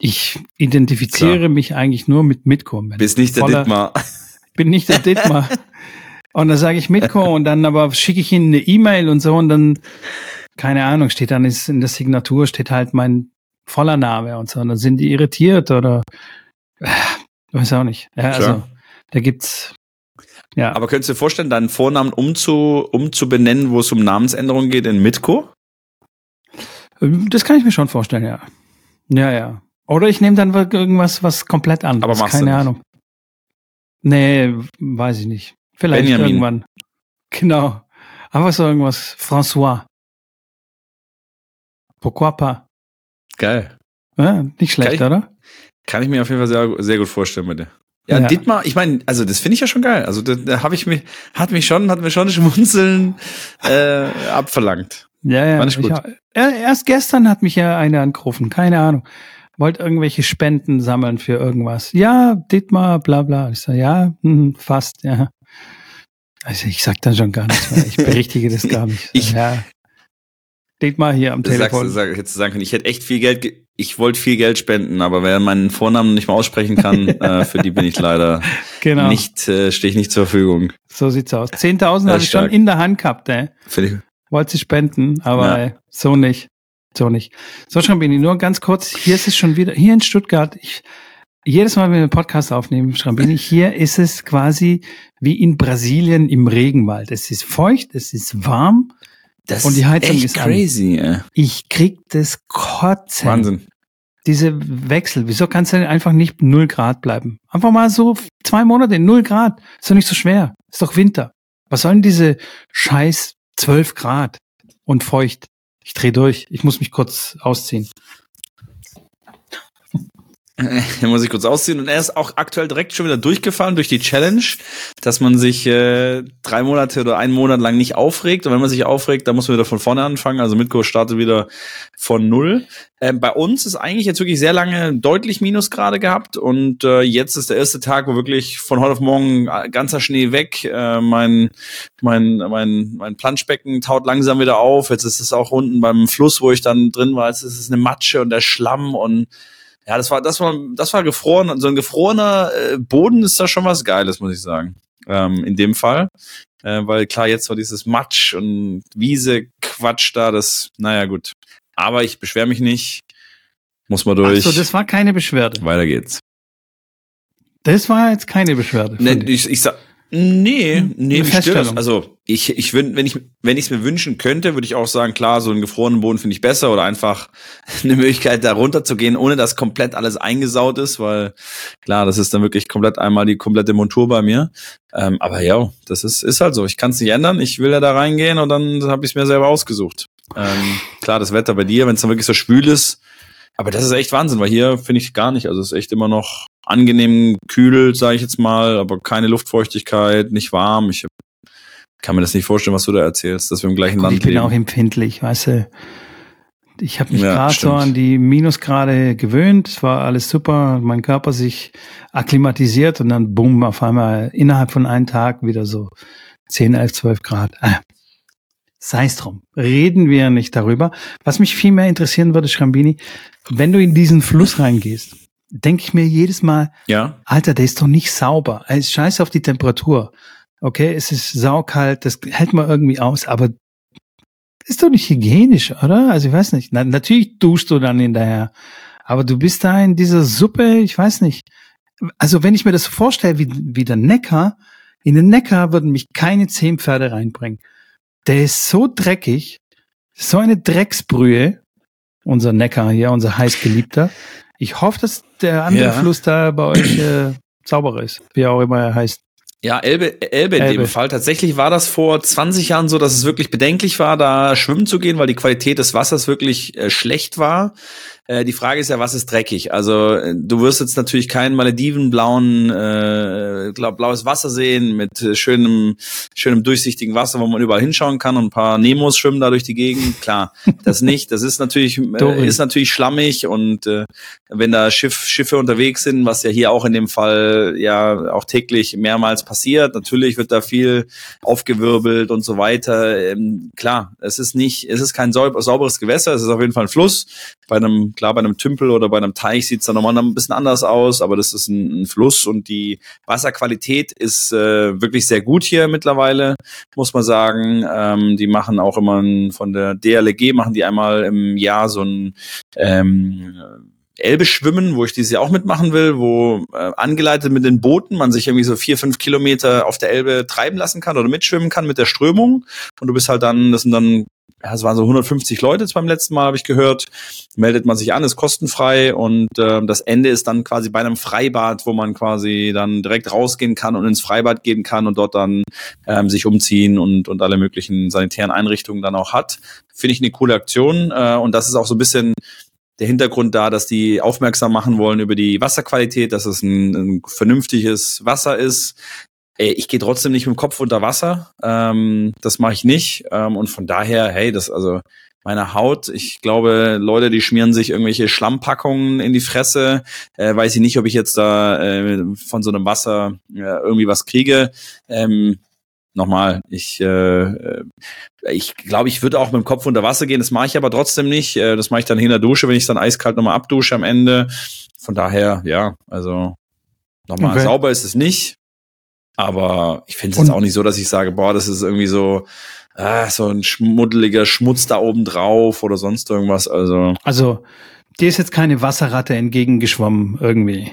ich identifiziere Klar. mich eigentlich nur mit Mitko. Bist nicht der voller- Dittmar. bin nicht der Dittmar. Und dann sage ich Mitko und dann aber schicke ich ihnen eine E-Mail und so und dann, keine Ahnung, steht dann ist in der Signatur steht halt mein voller Name und so. Und dann sind die irritiert oder äh, weiß auch nicht. Ja, also da gibt's ja, Aber könntest du dir vorstellen, deinen Vornamen umzu, umzubenennen, wo es um Namensänderung geht, in Mitko? das kann ich mir schon vorstellen, ja. Ja, ja. Oder ich nehme dann irgendwas, was komplett anderes. Aber machst keine. Ahnung. Nee, weiß ich nicht. Vielleicht Benjamin. irgendwann. Genau. Aber so irgendwas. François. Pourquoi pas? Geil. Ja, nicht schlecht, Geil. oder? Kann ich mir auf jeden Fall sehr, sehr gut vorstellen bei dir. Ja, Ja. Dietmar, ich meine, also das finde ich ja schon geil. Also da, da habe ich mich, hat mich schon, hat mir schon Schmunzeln äh, abverlangt. Ja, ja. Ich Ich, gut. auch- er- erst gestern hat mich ja einer angerufen. Keine Ahnung. Wollte irgendwelche Spenden sammeln für irgendwas. Ja, Dietmar, bla bla. Ich sag, ja, hm, fast, ja. Also ich sag dann schon gar nichts mehr. Ich berichtige das gar nicht. Ich- ja. Dietmar hier am Du sagst, Telefon. du sagst, ich hätte sagen können, ich hätte echt viel Geld, ge ich wollte viel Geld spenden, aber wer meinen Vornamen nicht mal aussprechen kann, äh, für die bin ich leider genau. nicht, äh, stehe ich nicht zur Verfügung. So sieht's aus. 10.000 Das habe ich schon in der Hand gehabt, ey. Finde ich, Wollte sie spenden, aber Ja. ey, so nicht. So nicht. So, Schrambini, nur ganz kurz. Hier ist es schon wieder, hier in Stuttgart, ich, jedes Mal, wenn wir einen Podcast aufnehmen, Schrambini, hier ist es quasi wie in Brasilien im Regenwald. Es ist feucht, es ist warm. das Und die Heizung echt ist an. crazy. Äh. Ich krieg das Kotzen. Wahnsinn. Diese Wechsel. Wieso kannst du denn einfach nicht null Grad bleiben? Einfach mal so zwei Monate, null Grad. Ist doch nicht so schwer. Ist doch Winter. Was sollen diese scheiß zwölf Grad und feucht? Ich dreh durch. Ich muss mich kurz ausziehen. Hier muss ich kurz ausziehen. Und er ist auch aktuell direkt schon wieder durchgefallen durch die Challenge, dass man sich äh, drei Monate oder einen Monat lang nicht aufregt. Und wenn man sich aufregt, dann muss man wieder von vorne anfangen. Also Mitko startet wieder von null. Ähm, bei uns ist eigentlich jetzt wirklich sehr lange deutlich Minusgrade gehabt. Und äh, jetzt ist der erste Tag, wo wirklich von heute auf morgen ganzer Schnee weg. Äh, mein, mein, mein, mein Planschbecken taut langsam wieder auf. Jetzt ist es auch unten beim Fluss, wo ich dann drin war. Jetzt ist es eine Matsche und der Schlamm und ja, das war, das war, das war gefroren. So ein gefrorener äh, Boden ist da schon was Geiles, muss ich sagen. Ähm, in dem Fall. Äh, weil klar, jetzt war dieses Matsch und Wiese, Quatsch da, das, naja, gut. Aber ich beschwere mich nicht. Muss mal durch. Achso, das war keine Beschwerde. Weiter geht's. Das war jetzt keine Beschwerde. Nee, ich. ich, sag, nee, Hm, nee, eine stört das. Feststellung. Also, ich, ich würd, wenn ich, wenn ich es mir wünschen könnte, würde ich auch sagen, klar, so einen gefrorenen Boden finde ich besser oder einfach eine Möglichkeit, da runter zu gehen, ohne dass komplett alles eingesaut ist, weil klar, das ist dann wirklich komplett einmal die komplette Montur bei mir. Ähm, aber ja, das ist, ist halt so. Ich kann es nicht ändern. Ich will ja da reingehen und dann habe ich es mir selber ausgesucht. Ähm, klar, das Wetter bei dir, wenn es dann wirklich so schwül ist, aber das ist echt Wahnsinn, weil hier finde ich gar nicht. Also es ist echt immer noch angenehm kühl, sage ich jetzt mal, aber keine Luftfeuchtigkeit, nicht warm. Ich kann mir das nicht vorstellen, was du da erzählst, dass wir im gleichen Gut, Land ich bin leben. auch empfindlich, weißt du. Ich habe mich Ja, gerade so an die Minusgrade gewöhnt. Es war alles super, mein Körper sich akklimatisiert und dann bumm, auf einmal innerhalb von einem Tag wieder so 10, 11, 12 Grad. Ah, Sei es drum. Reden wir nicht darüber. Was mich viel mehr interessieren würde, Schrambini, wenn du in diesen Fluss reingehst, denke ich mir jedes Mal, ja, Alter, der ist doch nicht sauber. Er ist scheiße auf die Temperatur. Okay, es ist saukalt, das hält man irgendwie aus, aber ist doch nicht hygienisch, oder? Also ich weiß nicht. Na, natürlich duschst du dann hinterher. Aber du bist da in dieser Suppe, ich weiß nicht. Also wenn ich mir das so vorstelle, wie, wie der Neckar, in den Neckar würden mich keine zehn Pferde reinbringen. Der ist so dreckig, so eine Drecksbrühe, unser Neckar hier, unser heißgeliebter. Ich hoffe, dass der andere Ja. Fluss da bei euch äh, sauberer ist, wie auch immer er heißt. Ja, Elbe, Elbe in Elbe. dem Fall. Tatsächlich war das vor 20 Jahren so, dass es wirklich bedenklich war, da schwimmen zu gehen, weil die Qualität des Wassers wirklich äh, schlecht war. Äh, die Frage ist ja, was ist dreckig? Also äh, du wirst jetzt natürlich keinen Malediven-blauen, äh, glaub, blaues Wasser sehen mit äh, schönem, schönem durchsichtigen Wasser, wo man überall hinschauen kann und ein paar Nemos schwimmen da durch die Gegend. Klar, das nicht. Das ist natürlich, äh, ist natürlich schlammig und äh, wenn da Schiff, Schiffe unterwegs sind, was ja hier auch in dem Fall ja auch täglich mehrmals passiert, natürlich wird da viel aufgewirbelt und so weiter. Ähm, klar, es ist nicht, es ist kein saub- sauberes Gewässer, es ist auf jeden Fall ein Fluss. Bei einem, klar, bei einem Tümpel oder bei einem Teich sieht es dann nochmal ein bisschen anders aus, aber das ist ein, ein Fluss und die Wasserqualität ist äh, wirklich sehr gut hier mittlerweile, muss man sagen. Ähm, die machen auch immer ein, von der DLG machen die einmal im Jahr so ein ähm, Elbe schwimmen, wo ich dieses Jahr auch mitmachen will, wo äh, angeleitet mit den Booten man sich irgendwie so vier, fünf Kilometer auf der Elbe treiben lassen kann oder mitschwimmen kann mit der Strömung. Und du bist halt dann, das sind dann, ja, es waren so 150 Leute jetzt beim letzten Mal, habe ich gehört. Meldet man sich an, ist kostenfrei und ähm, das Ende ist dann quasi bei einem Freibad, wo man quasi dann direkt rausgehen kann und ins Freibad gehen kann und dort dann ähm, sich umziehen und, und alle möglichen sanitären Einrichtungen dann auch hat. Finde ich eine coole Aktion äh, und das ist auch so ein bisschen der Hintergrund da, dass die aufmerksam machen wollen über die Wasserqualität, dass es ein, ein vernünftiges Wasser ist. Ich gehe trotzdem nicht mit dem Kopf unter Wasser. Ähm, das mache ich nicht. Ähm, und von daher, hey, das also meine Haut, ich glaube, Leute, die schmieren sich irgendwelche Schlammpackungen in die Fresse. Äh, weiß ich nicht, ob ich jetzt da äh, von so einem Wasser äh, irgendwie was kriege. Ähm, nochmal, ich, äh, äh, ich glaube, ich würde auch mit dem Kopf unter Wasser gehen. Das mache ich aber trotzdem nicht. Äh, das mache ich dann hinter der Dusche, wenn ich dann eiskalt nochmal abdusche am Ende. Von daher, ja, also nochmal, Okay. sauber ist es nicht. Aber ich finde es jetzt auch nicht so, dass ich sage, boah, das ist irgendwie so, ah, so ein schmuddeliger Schmutz da oben drauf oder sonst irgendwas. Also, Also, dir ist jetzt keine Wasserratte entgegengeschwommen irgendwie.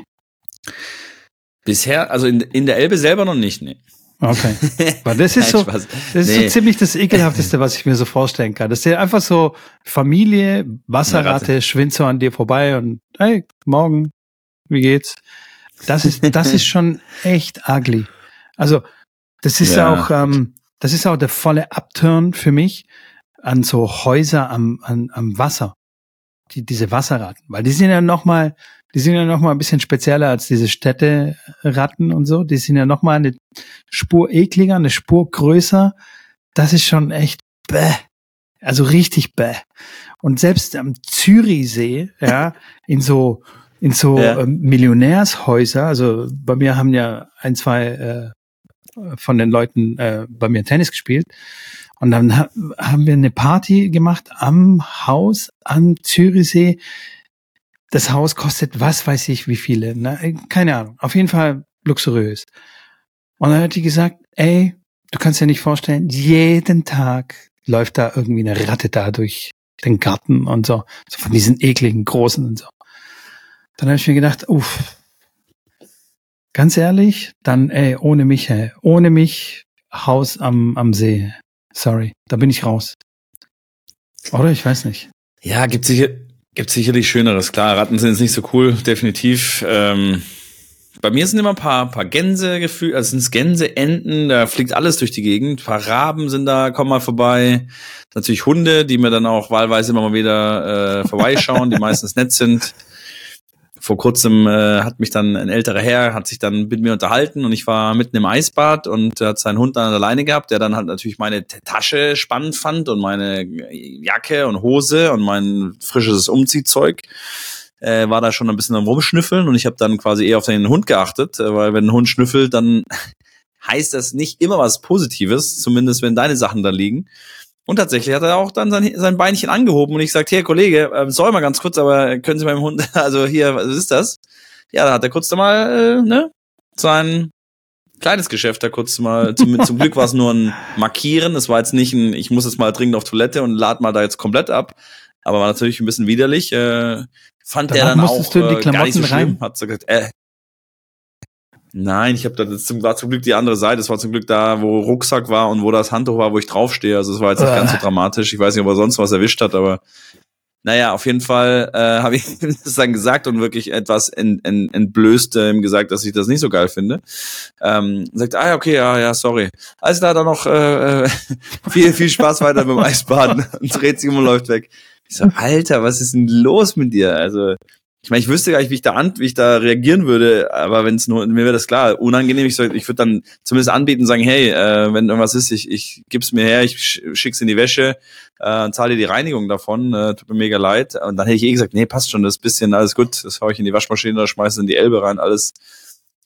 bisher, also in, in der Elbe selber noch nicht, nee. Okay. Weil das ist so, das ist Nee. so ziemlich das ekelhafteste, was ich mir so vorstellen kann. Das ist ja einfach so Familie, Wasserratte, Ratte. schwingt so an dir vorbei und hey, morgen, wie geht's? Das ist, das ist schon echt ugly. Also, das ist Ja. auch, ähm, das ist auch der volle Upturn für mich an so Häuser am, an, am Wasser. Die, diese Wasserratten. Weil die sind ja noch mal, die sind ja noch mal ein bisschen spezieller als diese Städteratten und so. Die sind ja noch mal eine Spur ekliger, eine Spur größer. Das ist schon echt bäh. Also richtig bäh. Und selbst am Zürichsee, ja, in so, in so Ja. ähm, Millionärshäuser, also bei mir haben ja ein, zwei äh, von den Leuten äh, bei mir Tennis gespielt. Und dann ha haben wir eine Party gemacht am Haus am Zürichsee. Das Haus kostet was weiß ich wie viele. Ne? Keine Ahnung. Auf jeden Fall luxuriös. Und dann hat die gesagt, ey, du kannst dir nicht vorstellen, jeden Tag läuft da irgendwie eine Ratte da durch den Garten und so. So von diesen ekligen großen und so. Dann habe ich mir gedacht, uff, ganz ehrlich, dann ey, ohne mich, ey, ohne mich Haus am, am See. Sorry, da bin ich raus. Oder? Ich weiß nicht. Ja, gibt sicher, gibt sicherlich Schöneres. Klar, Ratten sind jetzt nicht so cool, definitiv. Ähm, bei mir sind immer ein paar, paar Gänse gefühlt, also sind Gänse, Enten, da fliegt alles durch die Gegend. Ein paar Raben sind da, kommen mal vorbei. Natürlich Hunde, die mir dann auch wahlweise immer mal wieder äh, vorbeischauen, die meistens nett sind. Vor kurzem äh, hat mich dann ein älterer Herr, hat sich dann mit mir unterhalten und ich war mitten im Eisbad und hat seinen Hund dann alleine gehabt, der dann halt natürlich meine Tasche spannend fand und meine Jacke und Hose und mein frisches Umziehzeug. Äh, war da schon ein bisschen am Rumschnüffeln und ich habe dann quasi eher auf den Hund geachtet, äh, weil wenn ein Hund schnüffelt, dann heißt das nicht immer was Positives, zumindest wenn deine Sachen da liegen. Und tatsächlich hat er auch dann sein, sein Beinchen angehoben und ich sagte, hier Kollege, äh, soll mal ganz kurz, aber können Sie meinem Hund, also hier, was ist das? Ja, da hat er kurz da mal, äh, ne, sein kleines Geschäft da kurz mal, zum, zum Glück war es nur ein Markieren, es war jetzt nicht ein, ich muss jetzt mal dringend auf Toilette und lad mal da jetzt komplett ab, aber war natürlich ein bisschen widerlich, äh, fand Danach dann auch du in die äh, gar nicht so schlimm, hat so gesagt, äh, Nein, ich habe da das zum, war zum Glück die andere Seite. Es war zum Glück da, wo Rucksack war und wo das Handtuch war, wo ich draufstehe. Also es war jetzt nicht Äh. ganz so dramatisch. Ich weiß nicht, ob er sonst was erwischt hat, aber naja, auf jeden Fall äh, habe ich das dann gesagt und wirklich etwas ent, ent, entblößt äh, gesagt, dass ich das nicht so geil finde. Ähm, sagt, ah ja, okay, ja, ja, sorry. Also da dann noch äh, äh viel, viel Spaß weiter dem Eisbaden und dreht sich um und läuft weg. Ich so, Alter, was ist denn los mit dir? Also ich meine, ich wüsste gar nicht, wie ich da an, wie ich da reagieren würde, aber wenn es nur, mir wäre das klar, unangenehm, ich, ich würde dann zumindest anbieten, sagen, hey, äh, wenn irgendwas ist, ich, ich gib's mir her, ich schick's in die Wäsche, äh, zahle dir die Reinigung davon, äh, tut mir mega leid. Und dann hätte ich eh gesagt, nee, passt schon, das bisschen, alles gut, das hau ich in die Waschmaschine oder schmeiße in die Elbe rein, alles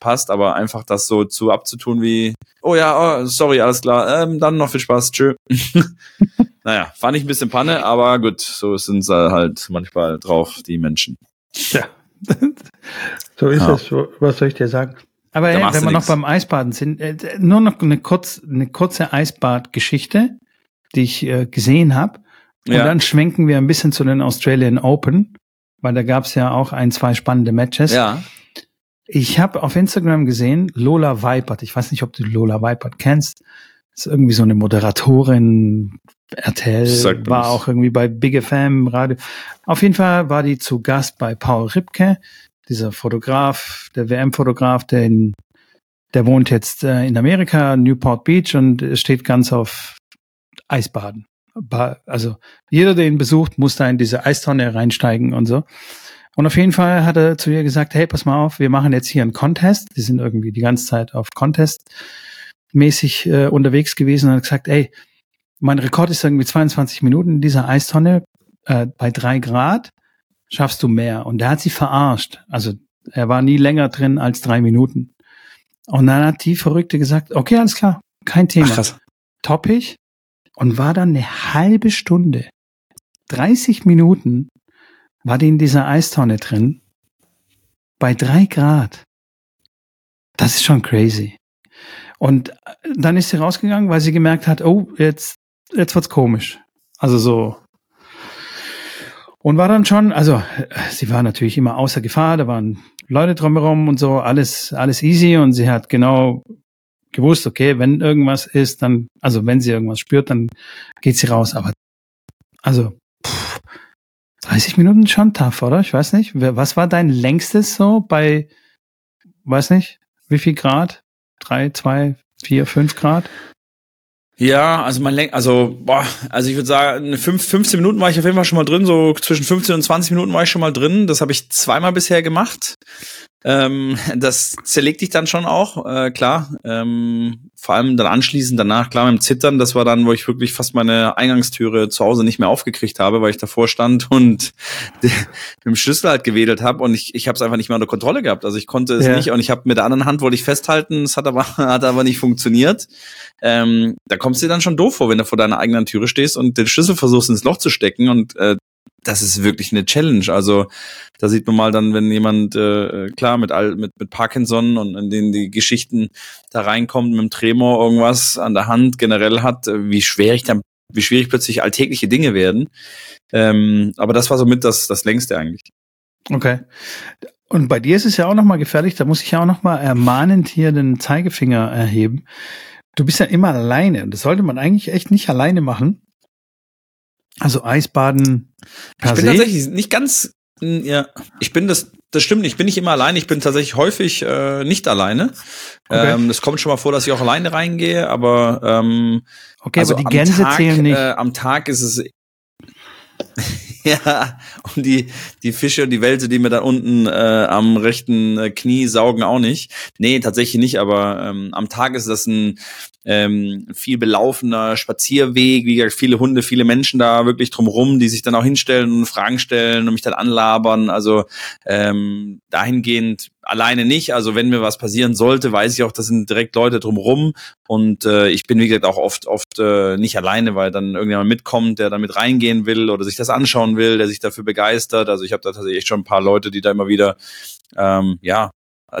passt, aber einfach das so zu abzutun wie, oh ja, oh, sorry, alles klar, ähm, dann noch viel Spaß, tschö. naja, fand ich ein bisschen Panne, aber gut, so sind sie halt manchmal drauf, die Menschen. Ja, so ist ja. es. Was soll ich dir sagen? Aber ey, wenn wir noch beim Eisbaden sind, äh, nur noch eine, kurz, eine kurze Eisbadgeschichte, die ich äh, gesehen habe. Und ja. dann schwenken wir ein bisschen zu den Australian Open, weil da gab es ja auch ein, zwei spannende Matches. Ja. Ich habe auf Instagram gesehen, Lola Weipert, ich weiß nicht, ob du Lola Weipert kennst, ist irgendwie so eine Moderatorin, RTL war auch irgendwie bei Big FM Radio. Auf jeden Fall war die zu Gast bei Paul Ripke, dieser Fotograf, der WM-Fotograf, der in, der wohnt jetzt äh, in Amerika, Newport Beach und steht ganz auf Eisbaden. Also jeder, der ihn besucht, muss da in diese Eistonne reinsteigen und so. Und auf jeden Fall hat er zu ihr gesagt, hey, pass mal auf, wir machen jetzt hier einen Contest. Die sind irgendwie die ganze Zeit auf Contest mäßig äh, unterwegs gewesen und hat gesagt, ey, mein Rekord ist irgendwie 22 Minuten in dieser Eistonne äh, bei drei Grad. Schaffst du mehr? Und der hat sie verarscht. Also er war nie länger drin als drei Minuten. Und dann hat die Verrückte gesagt, okay, alles klar, kein Thema. Ach, krass. Toppig. Und war dann eine halbe Stunde, 30 Minuten war die in dieser Eistonne drin. Bei drei Grad. Das ist schon crazy. Und dann ist sie rausgegangen, weil sie gemerkt hat, oh, jetzt jetzt wird's komisch. Also so. Und war dann schon, also sie war natürlich immer außer Gefahr, da waren Leute drumherum und so, alles, alles easy und sie hat genau gewusst, okay, wenn irgendwas ist, dann, also wenn sie irgendwas spürt, dann geht sie raus. Aber also pff, 30 Minuten schon tough, oder? Ich weiß nicht. Was war dein längstes so bei, weiß nicht, wie viel Grad? Drei, zwei, vier, fünf Grad? Ja, also man lenkt, also, boah, also ich würde sagen, 5, 15 Minuten war ich auf jeden Fall schon mal drin, so zwischen 15 und 20 Minuten war ich schon mal drin. Das habe ich zweimal bisher gemacht. Ähm, das zerlegt dich dann schon auch, äh, klar. Ähm, vor allem dann anschließend danach, klar, mit dem Zittern, das war dann, wo ich wirklich fast meine Eingangstüre zu Hause nicht mehr aufgekriegt habe, weil ich davor stand und mit dem Schlüssel halt gewedelt habe und ich, ich habe es einfach nicht mehr unter Kontrolle gehabt. Also ich konnte es ja. nicht und ich habe mit der anderen Hand wollte ich festhalten, es hat aber, hat aber nicht funktioniert. Ähm, da kommst du dir dann schon doof vor, wenn du vor deiner eigenen Türe stehst und den Schlüssel versuchst ins Loch zu stecken und äh, das ist wirklich eine Challenge. Also da sieht man mal dann, wenn jemand äh, klar mit all, mit mit Parkinson und in denen die Geschichten da reinkommt mit dem Tremor irgendwas an der Hand generell hat, äh, wie schwer ich dann, wie schwierig plötzlich alltägliche Dinge werden. Ähm, aber das war somit das das längste eigentlich. Okay. Und bei dir ist es ja auch nochmal gefährlich, da muss ich ja auch nochmal ermahnend hier den Zeigefinger erheben. Du bist ja immer alleine das sollte man eigentlich echt nicht alleine machen. Also Eisbaden. ich bin se? tatsächlich nicht ganz, ja, ich bin das, das stimmt, ich bin nicht immer alleine, ich bin tatsächlich häufig äh, nicht alleine. Okay. Ähm, das kommt schon mal vor, dass ich auch alleine reingehe, aber ähm, okay, also aber die Gänse Tag, zählen nicht. Äh, am Tag ist es ja, und die, die Fische und die Wälse, die mir da unten äh, am rechten äh, Knie saugen, auch nicht. Nee, tatsächlich nicht, aber ähm, am Tag ist das ein ähm, viel belaufener Spazierweg, wie gesagt, viele Hunde, viele Menschen da wirklich drumrum, die sich dann auch hinstellen und Fragen stellen und mich dann anlabern. Also ähm, dahingehend alleine nicht. Also wenn mir was passieren sollte, weiß ich auch, das sind direkt Leute drumrum. Und äh, ich bin, wie gesagt, auch oft, oft äh, nicht alleine, weil dann irgendjemand mitkommt, der damit reingehen will oder sich das anschauen will, der sich dafür begeistert. Also ich habe da tatsächlich schon ein paar Leute, die da immer wieder ähm, ja,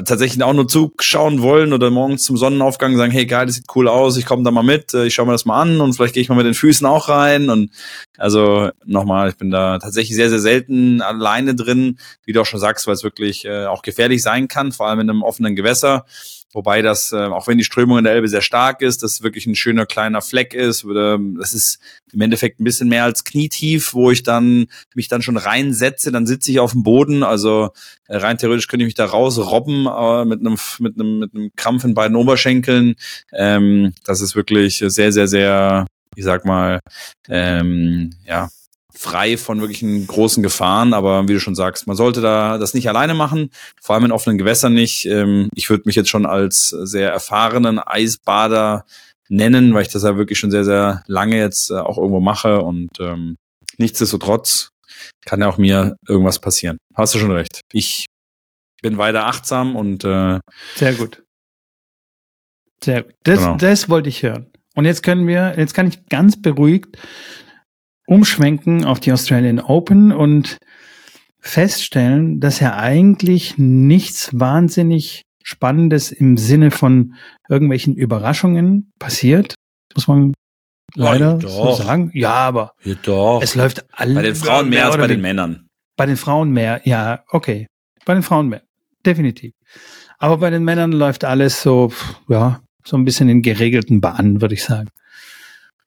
tatsächlich auch nur zuschauen wollen oder morgens zum Sonnenaufgang sagen, hey geil, das sieht cool aus, ich komme da mal mit, äh, ich schaue mir das mal an und vielleicht gehe ich mal mit den Füßen auch rein und also nochmal, ich bin da tatsächlich sehr, sehr selten alleine drin, wie du auch schon sagst, weil es wirklich äh, auch gefährlich sein kann, vor allem in einem offenen Gewässer Wobei das, äh, auch wenn die Strömung in der Elbe sehr stark ist, das wirklich ein schöner kleiner Fleck ist. Oder, das ist im Endeffekt ein bisschen mehr als knietief, wo ich dann mich dann schon reinsetze, dann sitze ich auf dem Boden. Also äh, rein theoretisch könnte ich mich da rausrobben äh, mit einem mit einem mit einem Krampf in beiden Oberschenkeln. Ähm, das ist wirklich sehr sehr sehr, ich sag mal, ähm, ja frei von wirklichen großen Gefahren, aber wie du schon sagst, man sollte da das nicht alleine machen, vor allem in offenen Gewässern nicht. Ähm, ich würde mich jetzt schon als sehr erfahrenen Eisbader nennen, weil ich das ja wirklich schon sehr, sehr lange jetzt äh, auch irgendwo mache und ähm, nichtsdestotrotz kann ja auch mir irgendwas passieren. Hast du schon recht. Ich bin weiter achtsam und äh, sehr gut. Sehr gut. Das, genau. das wollte ich hören. Und jetzt können wir, jetzt kann ich ganz beruhigt umschwenken auf die Australian Open und feststellen, dass ja eigentlich nichts wahnsinnig Spannendes im Sinne von irgendwelchen Überraschungen passiert, muss man leider ja, so sagen. Ja, aber ja, doch. es läuft alles. Bei den Frauen mehr als bei den Männern. Bei den Frauen mehr, ja, okay. Bei den Frauen mehr, definitiv. Aber bei den Männern läuft alles so, ja, so ein bisschen in geregelten Bahnen, würde ich sagen.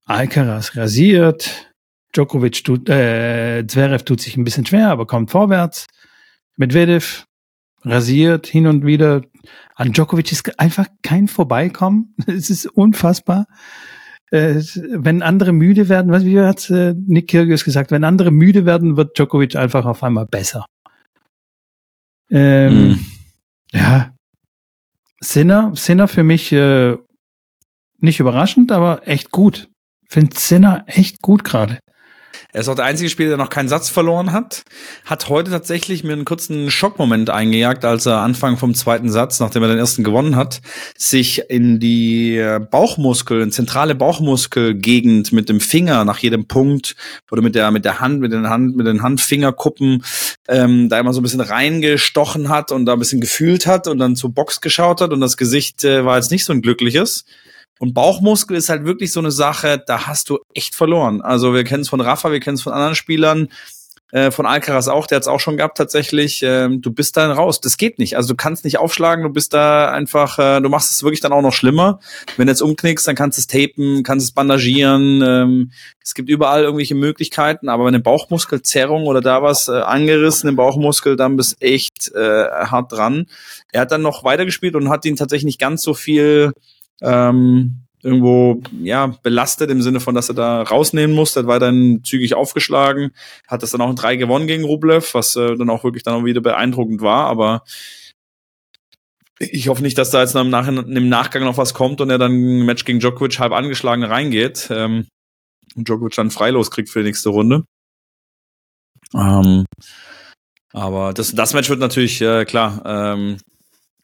Alcaraz rasiert, Djokovic tut, äh, Zverev tut sich ein bisschen schwer, aber kommt vorwärts. Medvedev rasiert hin und wieder. An Djokovic ist einfach kein Vorbeikommen. Es ist unfassbar. Äh, wenn andere müde werden, was, wie hat äh, Nick Kyrgios gesagt, wenn andere müde werden, wird Djokovic einfach auf einmal besser. Ähm, mm. Ja. Sinner, Sinner für mich äh, nicht überraschend, aber echt gut. Finde Sinner echt gut gerade. Er ist auch der einzige Spieler, der noch keinen Satz verloren hat. Hat heute tatsächlich mir einen kurzen Schockmoment eingejagt, als er Anfang vom zweiten Satz, nachdem er den ersten gewonnen hat, sich in die Bauchmuskel, in zentrale Bauchmuskelgegend mit dem Finger nach jedem Punkt oder mit der mit der Hand, mit den Hand, mit den Handfingerkuppen ähm, da immer so ein bisschen reingestochen hat und da ein bisschen gefühlt hat und dann zur Box geschaut hat und das Gesicht äh, war jetzt nicht so ein glückliches. Und Bauchmuskel ist halt wirklich so eine Sache, da hast du echt verloren. Also wir kennen es von Rafa, wir kennen es von anderen Spielern, äh, von Alcaraz auch, der hat es auch schon gehabt tatsächlich. Ähm, du bist dann raus. Das geht nicht. Also du kannst nicht aufschlagen, du bist da einfach, äh, du machst es wirklich dann auch noch schlimmer. Wenn du jetzt umknickst, dann kannst du es tapen, kannst es bandagieren. Ähm, es gibt überall irgendwelche Möglichkeiten, aber wenn eine Bauchmuskelzerrung oder da was äh, angerissen im Bauchmuskel, dann bist echt äh, hart dran. Er hat dann noch weitergespielt und hat ihn tatsächlich nicht ganz so viel ähm, irgendwo ja belastet im Sinne von, dass er da rausnehmen musste, hat weiterhin zügig aufgeschlagen, hat das dann auch in drei gewonnen gegen Rublev, was äh, dann auch wirklich dann auch wieder beeindruckend war, aber ich hoffe nicht, dass da jetzt im, Nach im Nachgang noch was kommt und er dann ein Match gegen Djokovic halb angeschlagen reingeht ähm, und Djokovic dann freilos kriegt für die nächste Runde. Ähm, aber das, das Match wird natürlich, äh, klar, ähm,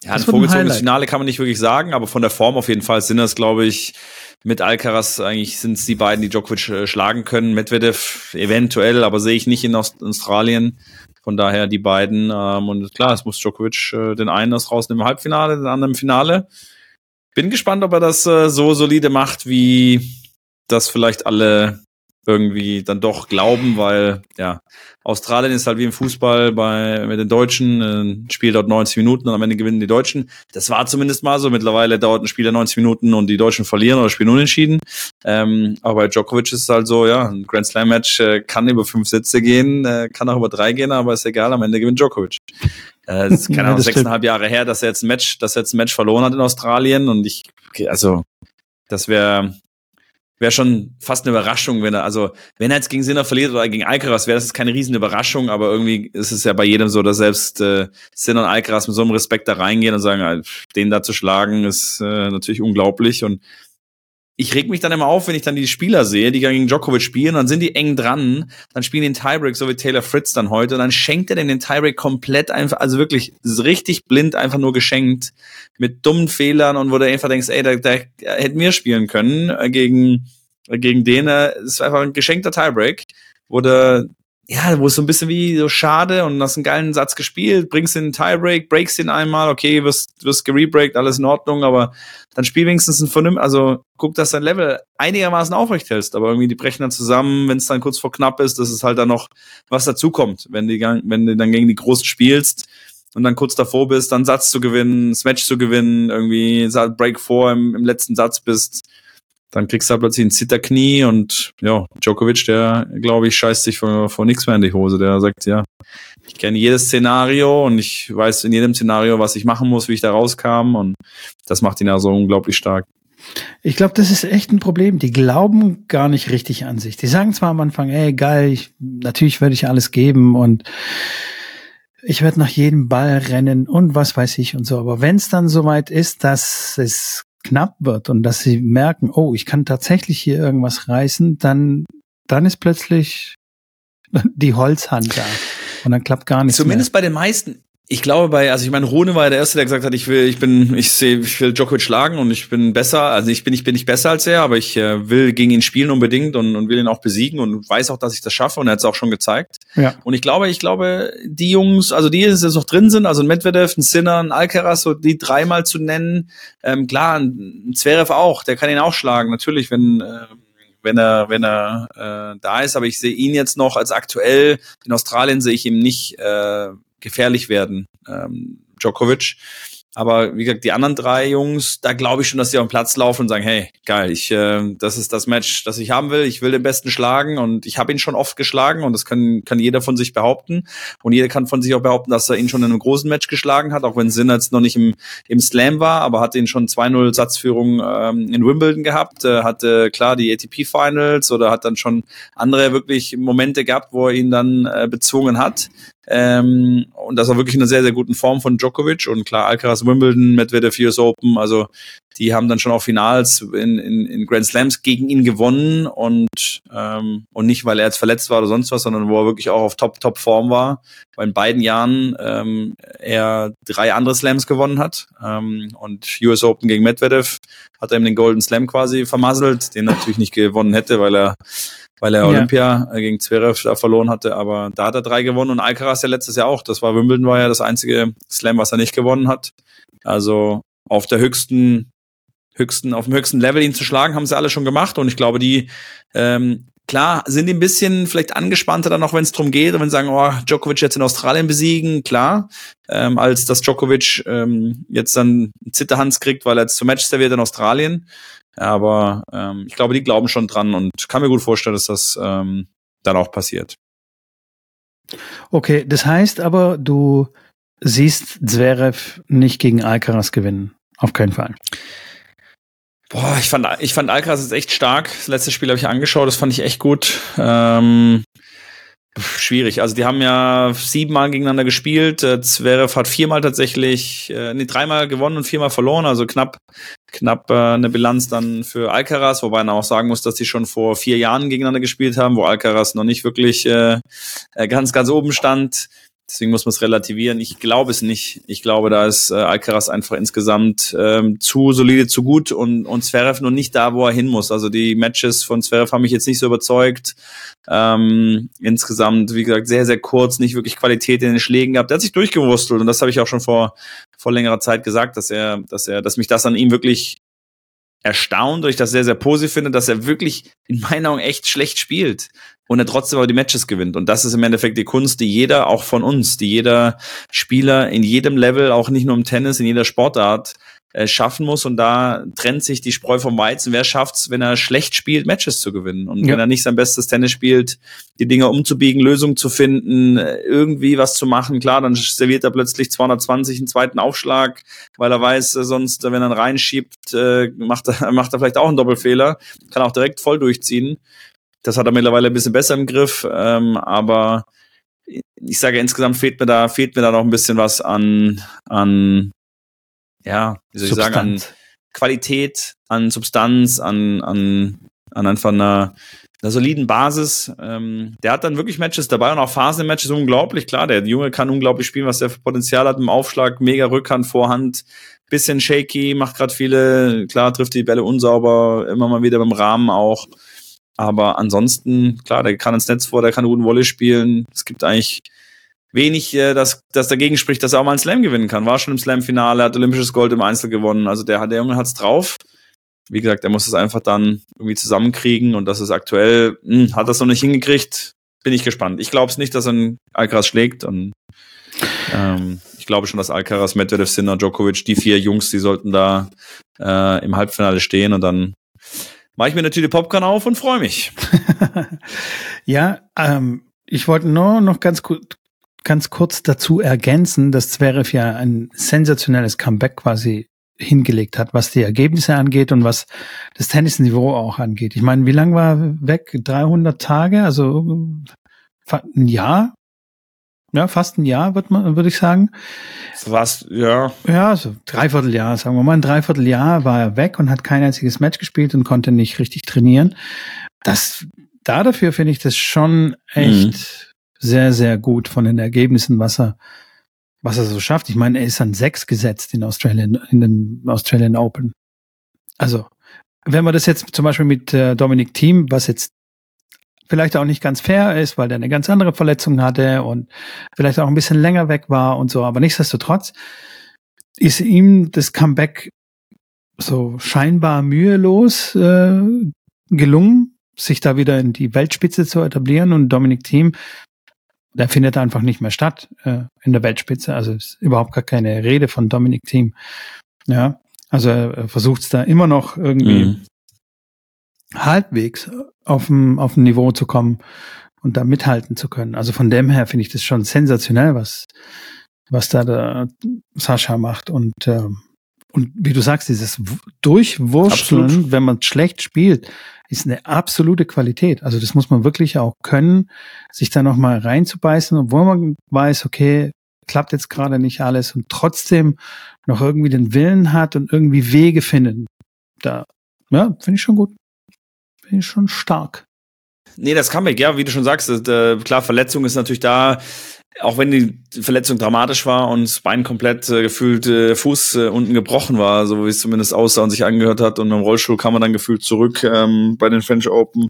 ja, ein vorgezogenes Finale kann man nicht wirklich sagen, aber von der Form auf jeden Fall sind das, glaube ich, mit Alcaraz eigentlich sind es die beiden, die Djokovic äh, schlagen können. Medvedev eventuell, aber sehe ich nicht in Australien. Von daher die beiden. Ähm, und klar, es muss Djokovic äh, den einen das rausnehmen im Halbfinale, den anderen im Finale. Bin gespannt, ob er das äh, so solide macht, wie das vielleicht alle irgendwie dann doch glauben, weil ja, Australien ist halt wie im Fußball bei mit den Deutschen, ein Spiel dauert 90 Minuten und am Ende gewinnen die Deutschen. Das war zumindest mal so. Mittlerweile dauert ein Spiel 90 Minuten und die Deutschen verlieren oder spielen unentschieden. Ähm, aber bei Djokovic ist es halt so, ja, ein Grand Slam Match äh, kann über fünf Sätze gehen, äh, kann auch über drei gehen, aber ist egal, am Ende gewinnt Djokovic. Äh, ist keine Ahnung, sechseinhalb Jahre her, dass er jetzt ein Match, dass er jetzt ein Match verloren hat in Australien und ich, okay, also das wäre wäre schon fast eine Überraschung, wenn er, also wenn er jetzt gegen Sinner verliert oder gegen Alcaraz, wäre das keine riesen Überraschung, aber irgendwie ist es ja bei jedem so, dass selbst äh, Sinner und Alcaraz mit so einem Respekt da reingehen und sagen, äh, den da zu schlagen, ist äh, natürlich unglaublich und ich reg mich dann immer auf, wenn ich dann die Spieler sehe, die gegen Djokovic spielen, dann sind die eng dran, dann spielen den Tiebreak, so wie Taylor Fritz dann heute, und dann schenkt er den Tiebreak komplett einfach, also wirklich richtig blind einfach nur geschenkt, mit dummen Fehlern und wo du einfach denkst, ey, da, da hätten wir spielen können äh, gegen, gegen den, äh, ist einfach ein geschenkter Tiebreak, wo du ja, wo es so ein bisschen wie so schade und hast einen geilen Satz gespielt, bringst den Tiebreak, breakst ihn einmal, okay, wirst, wirst gerebreakt, alles in Ordnung, aber dann spiel wenigstens ein vernünftig, also guck, dass dein Level einigermaßen aufrecht hältst, aber irgendwie die brechen dann zusammen, wenn es dann kurz vor knapp ist, dass es halt dann noch was dazukommt, wenn die, wenn du dann gegen die Großen spielst. und dann kurz davor bist, dann Satz zu gewinnen, das Match zu gewinnen, irgendwie Break 4 im, im letzten Satz bist, dann kriegst du halt plötzlich ein Zitterknie und ja, Djokovic, der, glaube ich, scheißt sich vor, vor nichts mehr in die Hose. Der sagt, ja, ich kenne jedes Szenario und ich weiß in jedem Szenario, was ich machen muss, wie ich da rauskam und das macht ihn ja so unglaublich stark. Ich glaube, das ist echt ein Problem. Die glauben gar nicht richtig an sich. Die sagen zwar am Anfang, ey, geil, ich, natürlich werde ich alles geben und ich werde nach jedem Ball rennen und was weiß ich und so. Aber wenn es dann soweit ist, dass es knapp wird und dass sie merken, oh, ich kann tatsächlich hier irgendwas reißen, dann, dann ist plötzlich die Holzhand da. Und dann klappt gar nichts. Zumindest mehr. bei den meisten. Ich glaube bei, also ich meine, Rune war ja der Erste, der gesagt hat, ich will, ich bin, ich sehe, ich will Djokovic schlagen und ich bin besser, also ich bin, ich bin nicht besser als er, aber ich äh, will gegen ihn spielen unbedingt und, und will ihn auch besiegen und weiß auch, dass ich das schaffe und er hat es auch schon gezeigt. Ja. Und ich glaube, ich glaube, die Jungs, also die jetzt noch drin sind, also ein Medvedev, ein Sinner, ein Alcaraz, so die dreimal zu nennen, ähm, klar, ein Zverev auch, der kann ihn auch schlagen, natürlich, wenn, äh, wenn er, wenn er äh, da ist. Aber ich sehe ihn jetzt noch als aktuell. In Australien sehe ich ihn nicht äh, gefährlich werden, ähm, Djokovic. Aber wie gesagt, die anderen drei Jungs, da glaube ich schon, dass sie auf den Platz laufen und sagen, hey, geil, ich, äh, das ist das Match, das ich haben will. Ich will den Besten schlagen und ich habe ihn schon oft geschlagen und das kann, kann jeder von sich behaupten. Und jeder kann von sich auch behaupten, dass er ihn schon in einem großen Match geschlagen hat, auch wenn Sinn jetzt noch nicht im, im Slam war, aber hat ihn schon 2-0 Satzführung ähm, in Wimbledon gehabt, äh, hatte klar die ATP Finals oder hat dann schon andere wirklich Momente gehabt, wo er ihn dann äh, bezwungen hat. Ähm, und das war wirklich eine sehr, sehr guten Form von Djokovic. Und klar, Alcaraz Wimbledon, Medvedev US Open, also die haben dann schon auch Finals in, in, in Grand Slams gegen ihn gewonnen. Und, ähm, und nicht, weil er jetzt verletzt war oder sonst was, sondern wo er wirklich auch auf Top, Top Form war, weil in beiden Jahren ähm, er drei andere Slams gewonnen hat. Ähm, und US Open gegen Medvedev hat er ihm den Golden Slam quasi vermasselt, den er natürlich nicht gewonnen hätte, weil er weil er Olympia ja. Äh, gegen Zverev da verloren hatte, aber da hat er drei gewonnen und Alcaraz ja letztes Jahr auch. Das war Wimbledon war ja das einzige Slam, was er nicht gewonnen hat. Also auf der höchsten, höchsten, auf dem höchsten Level ihn zu schlagen, haben sie alle schon gemacht und ich glaube, die ähm, Klar, sind die ein bisschen vielleicht angespannter dann noch, wenn es darum geht, wenn sie sagen, oh, Djokovic jetzt in Australien besiegen, klar, ähm, als dass Djokovic ähm, jetzt dann Zitterhans kriegt, weil er jetzt zum Match serviert in Australien. Aber ähm, ich glaube, die glauben schon dran und kann mir gut vorstellen, dass das ähm, dann auch passiert. Okay, das heißt aber, du siehst Zverev nicht gegen Alcaraz gewinnen. Auf keinen Fall. Boah, ich fand, ich fand Alcaraz ist echt stark. Das letzte Spiel habe ich angeschaut, das fand ich echt gut. Ähm, schwierig. Also die haben ja siebenmal gegeneinander gespielt. Äh, Zverev hat viermal tatsächlich, äh, nee, dreimal gewonnen und viermal verloren. Also knapp, knapp äh, eine Bilanz dann für Alcaraz, wobei man auch sagen muss, dass die schon vor vier Jahren gegeneinander gespielt haben, wo Alcaraz noch nicht wirklich äh, äh ganz, ganz oben stand. Deswegen muss man es relativieren. Ich glaube es nicht. Ich glaube, da ist äh, Alcaraz einfach insgesamt ähm, zu solide, zu gut und, und Zverev noch nicht da, wo er hin muss. Also die Matches von Zverev haben mich jetzt nicht so überzeugt. Ähm, insgesamt, wie gesagt, sehr, sehr kurz, nicht wirklich Qualität in den Schlägen gehabt. Der hat sich durchgewurstelt und das habe ich auch schon vor, vor längerer Zeit gesagt, dass er, dass er, dass mich das an ihm wirklich erstaunt und ich das sehr, sehr positiv finde, dass er wirklich in meinen Augen echt schlecht spielt und er trotzdem aber die Matches gewinnt. Und das ist im Endeffekt die Kunst, die jeder, auch von uns, die jeder Spieler in jedem Level, auch nicht nur im Tennis, in jeder Sportart äh, schaffen muss. Und da trennt sich die Spreu vom Weizen. Wer schafft's, wenn er schlecht spielt, Matches zu gewinnen? Und ja. wenn er nicht sein bestes Tennis spielt, die Dinge umzubiegen, Lösungen zu finden, irgendwie was zu machen. Klar, dann serviert er plötzlich 220 einen zweiten Aufschlag, weil er weiß, äh, sonst, wenn er ihn reinschiebt, äh, macht, er, macht er vielleicht auch einen Doppelfehler. Kann auch direkt voll durchziehen. Das hat er mittlerweile ein bisschen besser im Griff, ähm, aber ich sage insgesamt fehlt mir da fehlt mir da noch ein bisschen was an an ja wie soll ich Substanz. sagen an Qualität, an Substanz, an an an einfach einer, einer soliden Basis. Ähm, der hat dann wirklich Matches dabei und auch Phasen-Matches unglaublich. Klar, der Junge kann unglaublich spielen, was der für Potenzial hat im Aufschlag, mega Rückhand, Vorhand, bisschen shaky, macht gerade viele, klar, trifft die Bälle unsauber, immer mal wieder beim Rahmen auch. Aber ansonsten, klar, der kann ins Netz vor, der kann guten Wolle spielen. Es gibt eigentlich wenig, äh, das, das dagegen spricht, dass er auch mal einen Slam gewinnen kann. War schon im Slam-Finale, hat olympisches Gold im Einzel gewonnen. Also der, der Junge hat's drauf. Wie gesagt, er muss es einfach dann irgendwie zusammenkriegen und das ist aktuell, mh, hm, hat das noch nicht hingekriegt. Bin ich gespannt. Ich glaube es nicht, dass er einen Alcaraz schlägt und ähm, ich glaube schon, dass Alcaraz, Medvedev, Sinner, Djokovic, die vier Jungs, die sollten da äh, im Halbfinale stehen und dann mache ich mir Tüte Popcorn auf und freue mich. ja, ähm, ich wollte nur noch ganz gut ganz kurz dazu ergänzen, dass Zverev ja ein sensationelles Comeback quasi hingelegt hat, was die Ergebnisse angeht und was das Tennisniveau auch angeht. Ich meine, wie lang war weg? 300 Tage, also ein Jahr? Ja, fast ein Jahr, würde man, würde ich sagen. Was, ja. Ja, so dreiviertel Jahr, sagen wir mal. Ein Dreivierteljahr war er weg und hat kein einziges Match gespielt und konnte nicht richtig trainieren. Das, da dafür finde ich das schon echt mhm. sehr, sehr gut von den Ergebnissen, was er, was er so schafft. Ich meine, er ist an sechs gesetzt in Australien, in den Australian Open. Also, wenn man das jetzt zum Beispiel mit äh, Dominic Thiem, was jetzt vielleicht auch nicht ganz fair ist, weil der eine ganz andere Verletzung hatte und vielleicht auch ein bisschen länger weg war und so, aber nichtsdestotrotz ist ihm das Comeback so scheinbar mühelos äh, gelungen, sich da wieder in die Weltspitze zu etablieren und Dominic Thiem der findet einfach nicht mehr statt äh, in der Weltspitze. Also ist überhaupt gar keine Rede von Dominic Thiem. Ja, also er versucht es da immer noch irgendwie mhm. Halbwegs auf dem, auf dem Niveau zu kommen und da mithalten zu können. Also von dem her finde ich das schon sensationell, was, was da der Sascha macht. Und, äh, und wie du sagst, dieses Durchwurschteln, Absolut. wenn man schlecht spielt, ist eine absolute Qualität. Also das muss man wirklich auch können, sich da nochmal reinzubeißen, obwohl man weiß, okay, klappt jetzt gerade nicht alles und trotzdem noch irgendwie den Willen hat und irgendwie Wege finden. Da, ja, finde ich schon gut. Finde ich schon stark. Nee, das Comeback, ja, wie du schon sagst, das, äh, klar, Verletzung ist natürlich da auch wenn die Verletzung dramatisch war und das Bein komplett äh, gefühlt äh, Fuß äh, unten gebrochen war, so wie es zumindest aussah und sich angehört hat und im Rollstuhl kam man dann gefühlt zurück ähm, bei den French Open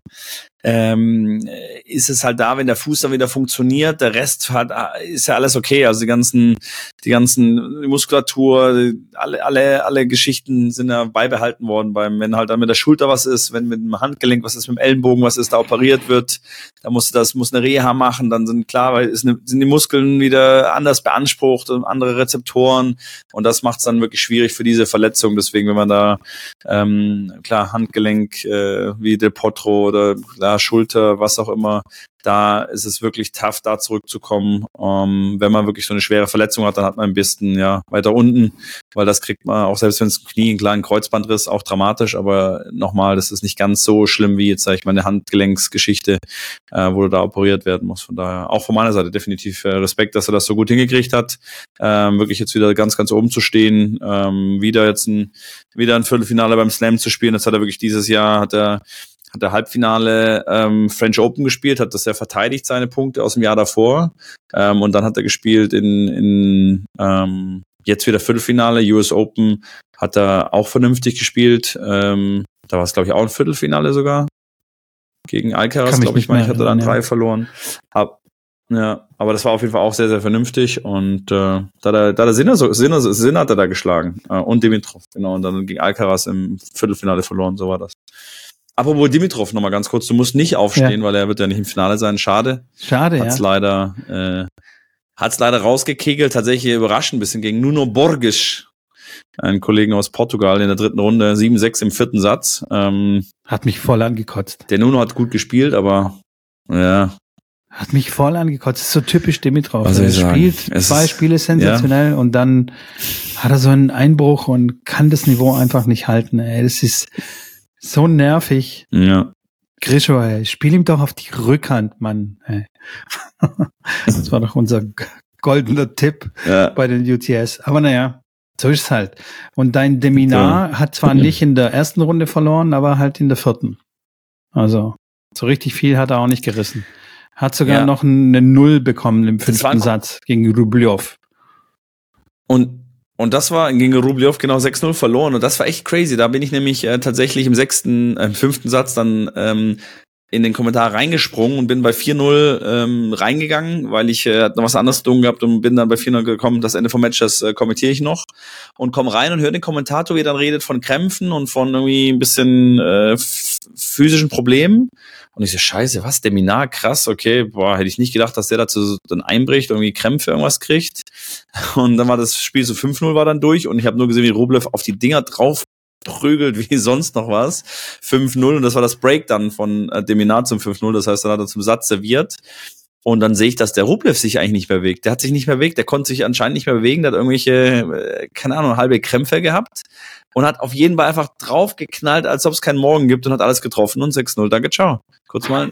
ähm, ist es halt da, wenn der Fuß dann wieder funktioniert, der Rest hat, ist ja alles okay. Also die ganzen, die ganzen Muskulatur, alle, alle, alle Geschichten sind ja beibehalten worden beim, wenn halt dann mit der Schulter was ist, wenn mit dem Handgelenk was ist, mit dem Ellenbogen was ist, da operiert wird, da muss das, muss eine Reha machen, dann sind klar, weil ist eine, sind die Muskeln wieder anders beansprucht und andere Rezeptoren und das macht es dann wirklich schwierig für diese Verletzung. Deswegen, wenn man da ähm, klar Handgelenk äh, wie Del Potro oder klar, Schulter, was auch immer, da ist es wirklich tough, da zurückzukommen. Ähm, wenn man wirklich so eine schwere Verletzung hat, dann hat man ein bisschen ja weiter unten, weil das kriegt man auch selbst wenn es Knie einen kleinen Kreuzbandriss auch dramatisch, aber nochmal, das ist nicht ganz so schlimm wie jetzt sage ich mal eine Handgelenksgeschichte, äh, wo du da operiert werden musst. Von daher auch von meiner Seite definitiv äh, Respekt, dass er das so gut hingekriegt hat, ähm, wirklich jetzt wieder ganz ganz oben zu stehen, ähm, wieder jetzt ein wieder ein Viertelfinale beim Slam zu spielen. Das hat er wirklich dieses Jahr hat er hat der Halbfinale ähm, French Open gespielt, hat das ja verteidigt, seine Punkte aus dem Jahr davor. Ähm, und dann hat er gespielt in, in ähm, jetzt wieder Viertelfinale, US Open, hat er auch vernünftig gespielt. Ähm, da war es, glaube ich, auch ein Viertelfinale sogar. Gegen Alcaraz, glaube ich, meine ich, hat er dann ja. drei verloren. Hab, ja, aber das war auf jeden Fall auch sehr, sehr vernünftig. Und äh, da da der Sinner, so, Sinner, Sinner hat er da geschlagen. Äh, und Dimitrov, genau. Und dann gegen Alcaraz im Viertelfinale verloren, so war das. Apropos Dimitrov nochmal ganz kurz, du musst nicht aufstehen, ja. weil er wird ja nicht im Finale sein. Schade. Schade, hat's ja. leider, äh, hat's leider rausgekegelt, tatsächlich überraschend ein bisschen gegen Nuno Borges, einen Kollegen aus Portugal in der dritten Runde, 7-6 im vierten Satz. Ähm, hat mich voll angekotzt. Der Nuno hat gut gespielt, aber ja. Hat mich voll angekotzt. Das ist so typisch Dimitrov. Also er spielt es zwei Spiele sensationell ja. und dann hat er so einen Einbruch und kann das Niveau einfach nicht halten. Ey. Das ist, so nervig. Ja. Grisho, ey, spiel ihm doch auf die Rückhand, Mann. Ey. das war doch unser goldener Tipp ja. bei den UTS. Aber naja, so ist es halt. Und dein Deminar so. hat zwar nicht in der ersten Runde verloren, aber halt in der vierten. Also, so richtig viel hat er auch nicht gerissen. Hat sogar ja. noch eine Null bekommen im fünften Satz gegen Rublev. Und und das war gegen Rublev genau 6-0 verloren. Und das war echt crazy. Da bin ich nämlich äh, tatsächlich im sechsten, äh, fünften Satz dann ähm, in den Kommentar reingesprungen und bin bei 4-0 ähm, reingegangen, weil ich äh, noch was anderes tun gehabt und bin dann bei 4-0 gekommen, das Ende vom Match, das äh, kommentiere ich noch. Und komm rein und höre den Kommentator, wie er dann redet von Krämpfen und von irgendwie ein bisschen äh, physischen Problemen. Und ich so, scheiße, was, Deminar, krass, okay, boah, hätte ich nicht gedacht, dass der dazu dann einbricht, irgendwie Krämpfe irgendwas kriegt. Und dann war das Spiel so 5-0 war dann durch und ich habe nur gesehen, wie Rublev auf die Dinger drauf prügelt wie sonst noch was. 5-0 und das war das Break dann von äh, Deminar zum 5-0, das heißt, dann hat er zum Satz serviert. Und dann sehe ich, dass der Rublev sich eigentlich nicht mehr bewegt. Der hat sich nicht mehr bewegt, der konnte sich anscheinend nicht mehr bewegen, der hat irgendwelche, äh, keine Ahnung, halbe Krämpfe gehabt und hat auf jeden Fall einfach draufgeknallt, als ob es keinen Morgen gibt und hat alles getroffen und 6-0, danke, ciao. Kurz mal,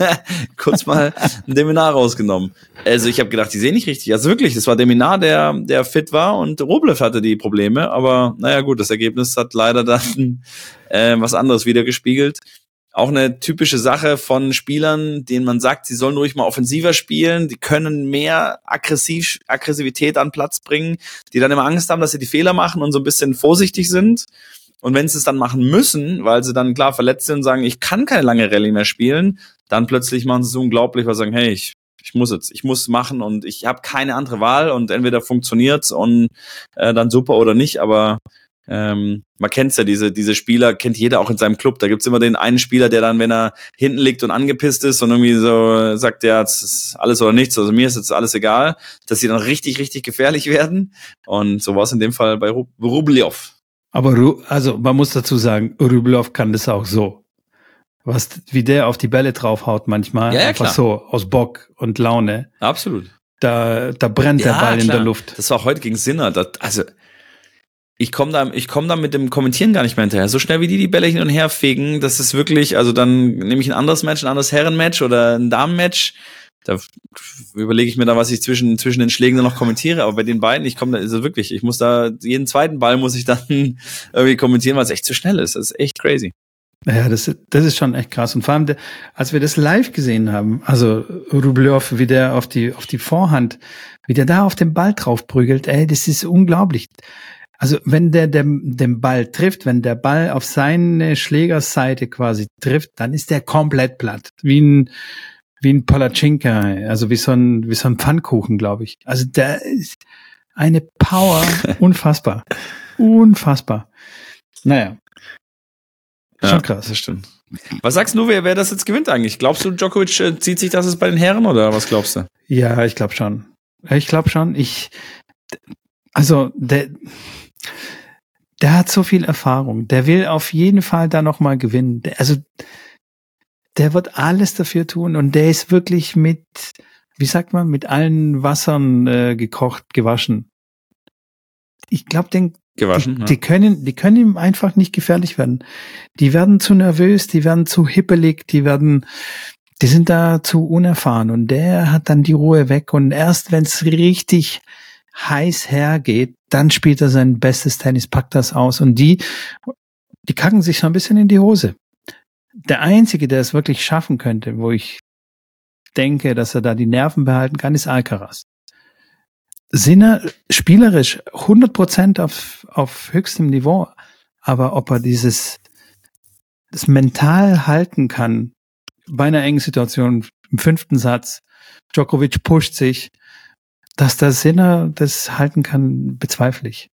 kurz mal ein Deminar rausgenommen. Also ich habe gedacht, die sehen nicht richtig. Also wirklich, das war Deminar, der, der fit war und Rublev hatte die Probleme. Aber naja gut, das Ergebnis hat leider dann äh, was anderes wieder gespiegelt auch eine typische Sache von Spielern, denen man sagt, sie sollen ruhig mal offensiver spielen, die können mehr aggressiv, Aggressivität an Platz bringen, die dann immer Angst haben, dass sie die Fehler machen und so ein bisschen vorsichtig sind. Und wenn sie es dann machen müssen, weil sie dann klar verletzt sind und sagen, ich kann keine lange Rallye mehr spielen, dann plötzlich machen sie es unglaublich, weil sie sagen, hey, ich, ich muss jetzt, ich muss machen und ich habe keine andere Wahl und entweder funktioniert's und äh, dann super oder nicht, aber ähm, man kennt's ja, diese, diese Spieler kennt jeder auch in seinem Club. Da gibt's immer den einen Spieler, der dann, wenn er hinten liegt und angepisst ist und irgendwie so sagt, ja, es ist alles oder nichts, also mir ist jetzt alles egal, dass sie dann richtig, richtig gefährlich werden. Und so war es in dem Fall bei Rublev. Aber Ru also man muss dazu sagen, Rublev kann das auch so. Was, wie der auf die Bälle draufhaut manchmal, ja, ja, einfach klar. so aus Bock und Laune. Absolut. Da, da brennt der Ja, Ball in klar. der Luft. Das war heute gegen Sinner. Das, also ich komme da, ich komme da mit dem Kommentieren gar nicht mehr hinterher. So schnell wie die die Bälle hin und her fegen, das ist wirklich, also dann nehme ich ein anderes Match, ein anderes Herrenmatch oder ein Damenmatch. Da überlege ich mir da, was ich zwischen, zwischen den Schlägen dann noch kommentiere. Aber bei den beiden, ich komme da, also wirklich, ich muss da, jeden zweiten Ball muss ich dann irgendwie kommentieren, weil es echt zu schnell ist. Das ist echt crazy. Ja, das, das ist schon echt krass. Und vor allem, der, als wir das live gesehen haben, also Rublev, wie der auf die, auf die Vorhand, wie der da auf den Ball drauf prügelt, ey, das ist unglaublich. Also wenn der dem, den Ball trifft, wenn der Ball auf seine Schlägerseite quasi trifft, dann ist der komplett platt. Wie ein, wie ein Palatschinka, also wie so ein, wie so ein Pfannkuchen, glaube ich. Also der ist eine Power, unfassbar. Unfassbar. Naja. Schon krass. Das stimmt. Was sagst du, wer, wer das jetzt gewinnt eigentlich? Glaubst du, Djokovic äh, zieht sich das jetzt bei den Herren oder was glaubst du? Ja, ich glaube schon. Ich glaube schon. Ich, also der, der hat so viel Erfahrung. Der will auf jeden Fall da noch mal gewinnen. Der, also der wird alles dafür tun und der ist wirklich mit, wie sagt man, mit allen Wassern äh, gekocht, gewaschen. Ich glaube, den Gewaschen. die, die können, die können ihm einfach nicht gefährlich werden. Die werden zu nervös, die werden zu hippelig, die werden, die sind da zu unerfahren und der hat dann die Ruhe weg und erst wenn es richtig heiß hergeht, dann spielt er sein bestes Tennis, packt das aus und die, die kacken sich so ein bisschen in die Hose. Der einzige, der es wirklich schaffen könnte, wo ich denke, dass er da die Nerven behalten kann, ist Alcaraz. Sinner spielerisch 100 Prozent auf, auf höchstem Niveau, aber ob er dieses das mental halten kann bei einer engen Situation im fünften Satz, Djokovic pusht sich, dass der Sinner das halten kann, bezweifle ich.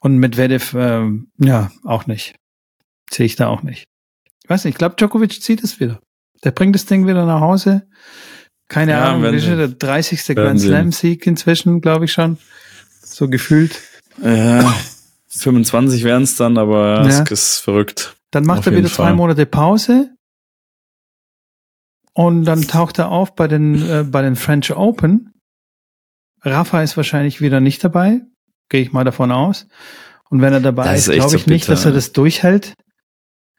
Und Medvedev, ähm, ja, auch nicht. Sehe ich da auch nicht. Ich weiß nicht, ich glaube, Djokovic zieht es wieder. Der bringt das Ding wieder nach Hause. Keine Ja, Ahnung, wie ist der 30. werden Grand sehen. Slam Sieg inzwischen, glaube ich schon. So gefühlt. Ja, 25 wären es dann, aber Ja. es ist verrückt. Dann macht Auf er wieder zwei Fall. Monate Pause. Und dann taucht er auf bei den, äh, bei den French Open. Rafa ist wahrscheinlich wieder nicht dabei. Gehe ich mal davon aus. Und wenn er dabei Das ist, ist glaube so ich nicht, bitter, dass er das durchhält,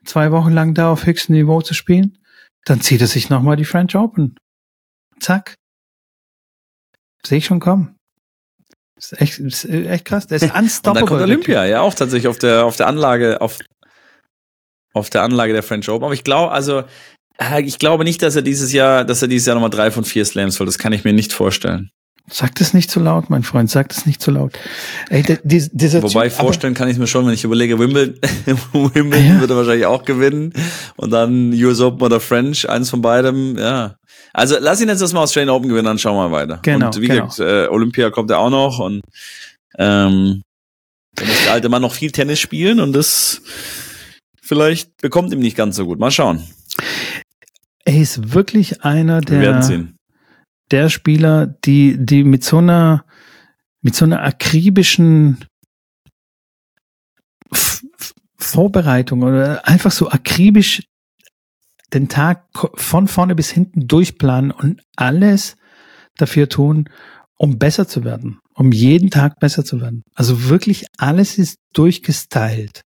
zwei Wochen lang da auf höchstem Niveau zu spielen. Dann zieht er sich nochmal die French Open. Zack. Sehe ich schon kommen. Das ist echt, das ist echt krass. Der ist Und dann unstoppable. kommt Olympia, ja auch tatsächlich auf der auf der Anlage auf auf der Anlage der French Open. Aber ich glaube, also äh, ich glaube nicht, dass er dieses Jahr, dass er dieses Jahr nochmal drei von vier Slams holt. Das kann ich mir nicht vorstellen. Sag das nicht zu laut, mein Freund. Sag das nicht zu laut. Ey, der, dies- dieser Wobei Typ, vorstellen kann ich es mir schon, wenn ich überlege, Wimbledon, Wimbledon Ja. wird er wahrscheinlich auch gewinnen und dann US Open oder French, eins von beidem, ja. Also lass ihn jetzt erstmal Australian Open gewinnen, dann schauen wir weiter. Genau, und wie genau. gesagt, äh, Olympia kommt ja auch noch und ähm, dann muss der alte Mann noch viel Tennis spielen und das vielleicht bekommt ihm nicht ganz so gut. Mal schauen. er ist wirklich einer Wir werden der, sehen. Der Spieler, die, die mit so einer, mit so einer akribischen F Vorbereitung oder einfach so akribisch den Tag von vorne bis hinten durchplanen und alles dafür tun, um besser zu werden, um jeden Tag besser zu werden. Also wirklich alles ist durchgestylt.